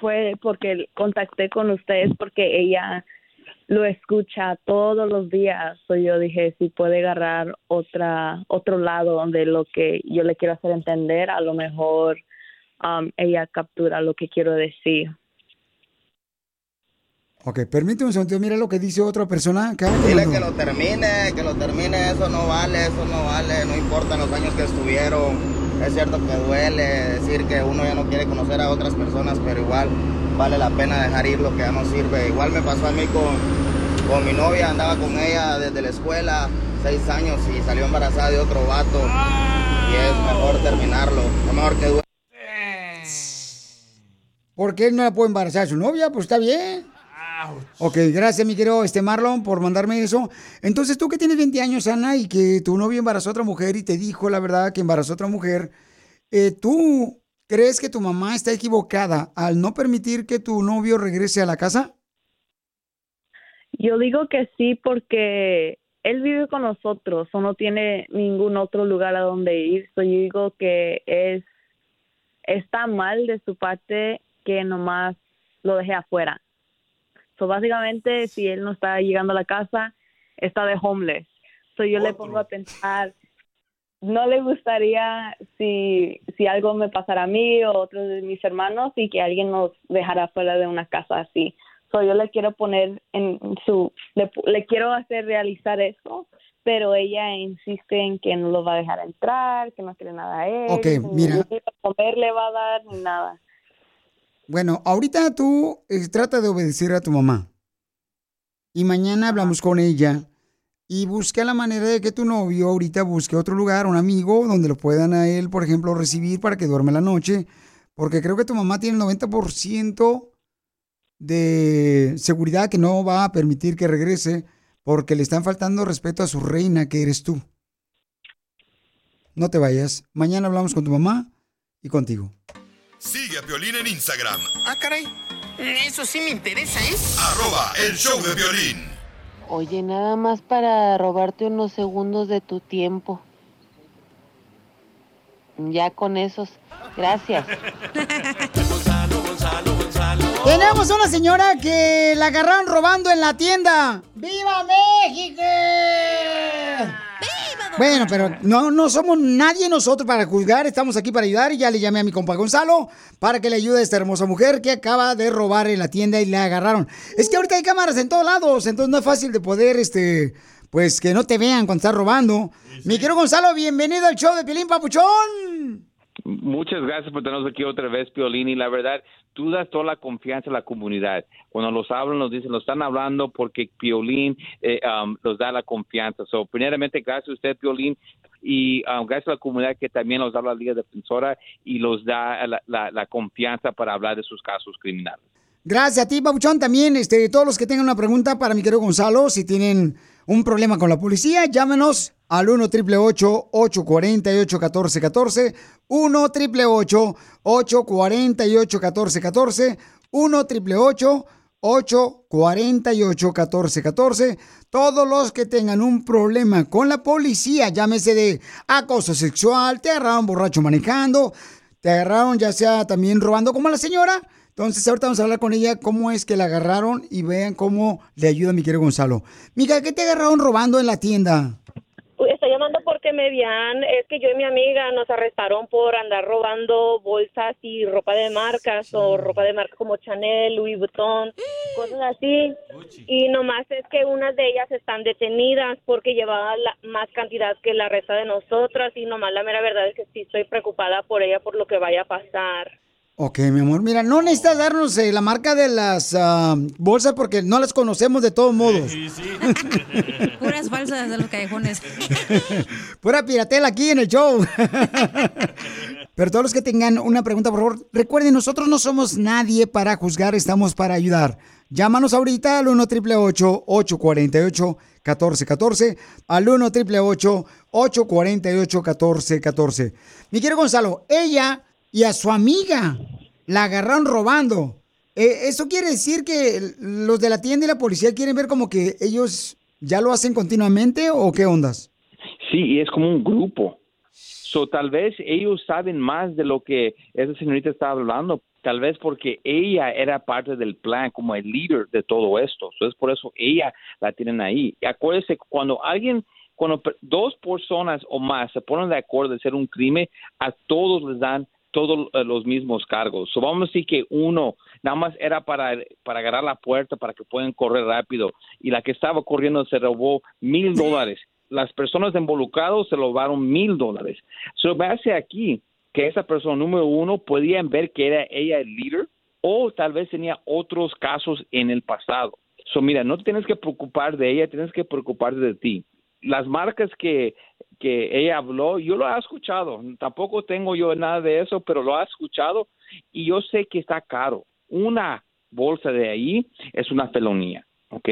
fue porque contacté con ustedes porque ella lo escucha todos los días. So yo dije, si puede agarrar otra otro lado de lo que yo le quiero hacer entender, a lo mejor um, ella captura lo que quiero decir. Ok, permíteme un segundo. Mira lo que dice otra persona. acá Dile que lo termine, que lo termine, eso no vale, eso no vale, no importan los años que estuvieron. Es cierto que duele decir que uno ya no quiere conocer a otras personas, pero igual vale la pena dejar ir lo que ya no sirve. Igual me pasó a mí con, con mi novia, andaba con ella desde la escuela, seis años, y salió embarazada de otro vato. Y es mejor terminarlo, es mejor que duele. ¿Por qué no la puede embarazar su novia? Pues está bien. Ok, gracias, mi querido este Marlon, por mandarme eso. Entonces, tú que tienes 20 años, Ana, y que tu novio embarazó a otra mujer y te dijo la verdad que embarazó a otra mujer, eh, ¿tú crees que tu mamá está equivocada al no permitir que tu novio regrese a la casa? Yo digo que sí porque él vive con nosotros o no tiene ningún otro lugar a donde ir. So, yo digo que es está mal de su parte que nomás lo deje afuera. So, básicamente, si él no está llegando a la casa, está de homeless. So, yo le pongo a pensar, no le gustaría si, si algo me pasara a mí o a otros de mis hermanos y que alguien nos dejara fuera de una casa así. So, yo le quiero poner en su, le, le quiero hacer realizar eso, pero ella insiste en que no lo va a dejar entrar, que no quiere nada a él, Ok, ni mira. ni comer le va a dar, ni nada. Bueno, ahorita tú eh, trata de obedecer a tu mamá. Y mañana hablamos con ella y busca la manera de que tu novio ahorita busque otro lugar, un amigo, donde lo puedan a él, por ejemplo, recibir para que duerme la noche. Porque creo que tu mamá tiene el 90% de seguridad que no va a permitir que regrese porque le están faltando respeto a su reina que eres tú. No te vayas. Mañana hablamos con tu mamá y contigo. Sigue a Piolín en Instagram, Ah, caray. Eso sí me interesa, ¿eh? arroba el show de violín. Oye, nada más para robarte unos segundos de tu tiempo. Ya con esos. Gracias. Tenemos una señora que la agarraron robando en la tienda. ¡Viva México! Bueno, pero no, no somos nadie nosotros para juzgar, estamos aquí para ayudar y ya le llamé a mi compa Gonzalo para que le ayude a esta hermosa mujer que acaba de robar en la tienda y le agarraron. Es que ahorita hay cámaras en todos lados, entonces no es fácil de poder, este, pues que no te vean cuando estás robando. Mi querido Gonzalo, bienvenido al show de Pilín Papuchón. Muchas gracias por tenernos aquí otra vez, Piolín. Y la verdad, tú das toda la confianza a la comunidad. Cuando los hablan, nos dicen, los están hablando porque Piolín eh, um, los da la confianza. So, primeramente, gracias a usted, Piolín. Y um, gracias a la comunidad que también nos da la Liga Defensora y los da la, confianza para hablar de sus casos criminales. Gracias a ti, Papuchón. También, este, todos los que tengan una pregunta para mi querido Gonzalo, si tienen un problema con la policía, llámenos al 1 888 848 1414 1 888 848 1414 1 888 848 1414 Todos los que tengan un problema con la policía, llámese de acoso sexual, te borracho manejando, te agarraron ya sea también robando como la señora. Entonces ahorita vamos a hablar con ella cómo es que la agarraron y vean cómo le ayuda mi querido Gonzalo. Mica, ¿qué te agarraron robando en la tienda? Llamando porque me habían, es que yo y mi amiga nos arrestaron por andar robando bolsas y ropa de marcas o ropa de marca como Chanel, Louis Vuitton, cosas así. Y nomás es que unas de ellas están detenidas porque llevaban la- más cantidad que la resta de nosotras y nomás la mera verdad es que sí estoy preocupada por ella por lo que vaya a pasar. Ok, mi amor. Mira, no necesitas darnos eh, la marca de las ah, bolsas porque no las conocemos de todos modos. Puras falsas de los callejones. Pura piratela aquí en el show. Pero todos los que tengan una pregunta, por favor, recuerden, nosotros no somos nadie para juzgar, estamos para ayudar. Llámanos ahorita al 1 888 848 1414 al 1 888 848 1414 Mi querido Gonzalo, ella y a su amiga la agarraron robando. Eh, ¿Eso quiere decir que los de la tienda y la policía quieren ver como que ellos ya lo hacen continuamente o qué ondas? Sí, y es como un grupo. So, tal vez ellos saben más de lo que esa señorita estaba hablando, tal vez porque ella era parte del plan, como el líder de todo esto. So, es por eso ella la tienen ahí. Y acuérdese, cuando alguien, cuando dos personas o más se ponen de acuerdo de hacer un crimen, a todos les dan todos eh, los mismos cargos. So, vamos a decir que uno nada más era para, para agarrar la puerta para que puedan correr rápido y la que estaba corriendo se robó mil dólares. Las personas involucradas se robaron mil dólares. So, me hace aquí que esa persona número uno podían ver que era ella el líder o tal vez tenía otros casos en el pasado. So, mira, no te tienes que preocupar de ella, tienes que preocuparte de ti. Las marcas que, que ella habló, yo lo he escuchado. Tampoco tengo yo nada de eso, pero lo he escuchado y yo sé que está caro. Una bolsa de ahí es una felonía, ¿ok?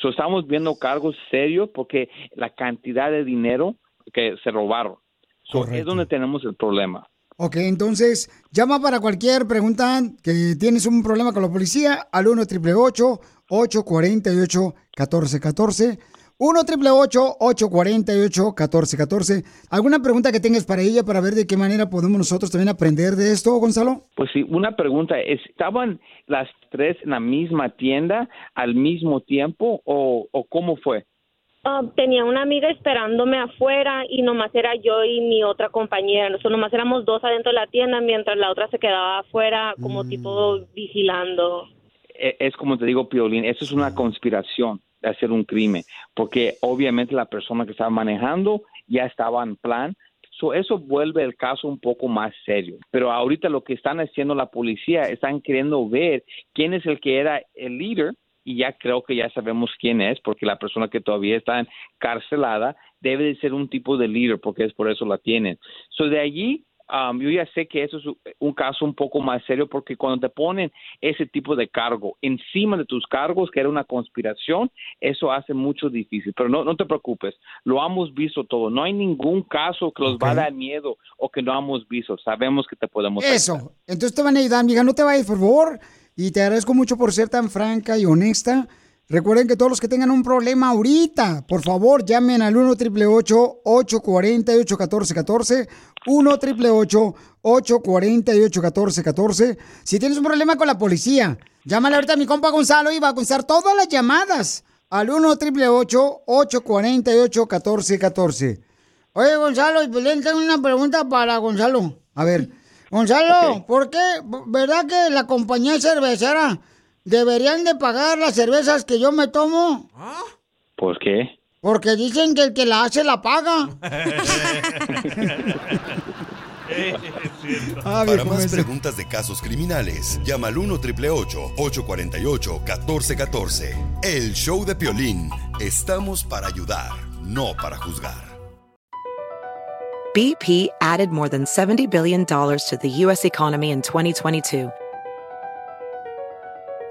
So, estamos viendo cargos serios porque la cantidad de dinero que se robaron. So, es donde tenemos el problema. Ok, entonces llama para cualquier pregunta que tienes un problema con la policía al 1 888 848 1414 1 888 848 1414 ¿Alguna pregunta que tengas para ella para ver de qué manera podemos nosotros también aprender de esto, Gonzalo? Pues sí, una pregunta, ¿estaban las tres en la misma tienda al mismo tiempo o, o cómo fue? Ah, tenía una amiga esperándome afuera y nomás era yo y mi otra compañera. Nosotros nomás éramos dos adentro de la tienda mientras la otra se quedaba afuera como tipo vigilando. E- Es como te digo, Piolín, eso es una conspiración de hacer un crimen, porque obviamente la persona que estaba manejando ya estaba en plan. So, eso vuelve el caso un poco más serio. Pero ahorita lo que están haciendo la policía, están queriendo ver quién es el que era el líder y ya creo que ya sabemos quién es, porque la persona que todavía está encarcelada debe de ser un tipo de líder, porque es por eso la tienen. So, de allí, um, yo ya sé que eso es un caso un poco más serio, porque cuando te ponen ese tipo de cargo encima de tus cargos, que era una conspiración, eso hace mucho difícil. Pero no, no te preocupes, lo hemos visto todo. No hay ningún caso que los va a dar miedo o que no hemos visto. Sabemos que te podemos ayudar. Eso. Entonces te van a ayudar, amiga. No te vayas, por favor. Y te agradezco mucho por ser tan franca y honesta. Recuerden que todos los que tengan un problema ahorita, por favor, llamen al 1 888 848 1414 1 888 848 1414 Si tienes un problema con la policía, llámale ahorita a mi compa Gonzalo y va a contestar todas las llamadas al 1 888 848 1414 Oye, Gonzalo, Pelín, tengo una pregunta para Gonzalo. A ver, Gonzalo, ¿por qué, verdad que la compañía cervecera deberían de pagar las cervezas que yo me tomo? ¿Por qué? Porque dicen que el que la hace la paga. Ah, Para más preguntas de casos criminales, llama al 1 888 848 1414 El show de Piolín. Estamos para ayudar, no para juzgar. BP added more than $70 billion to the U.S. economy in 2022.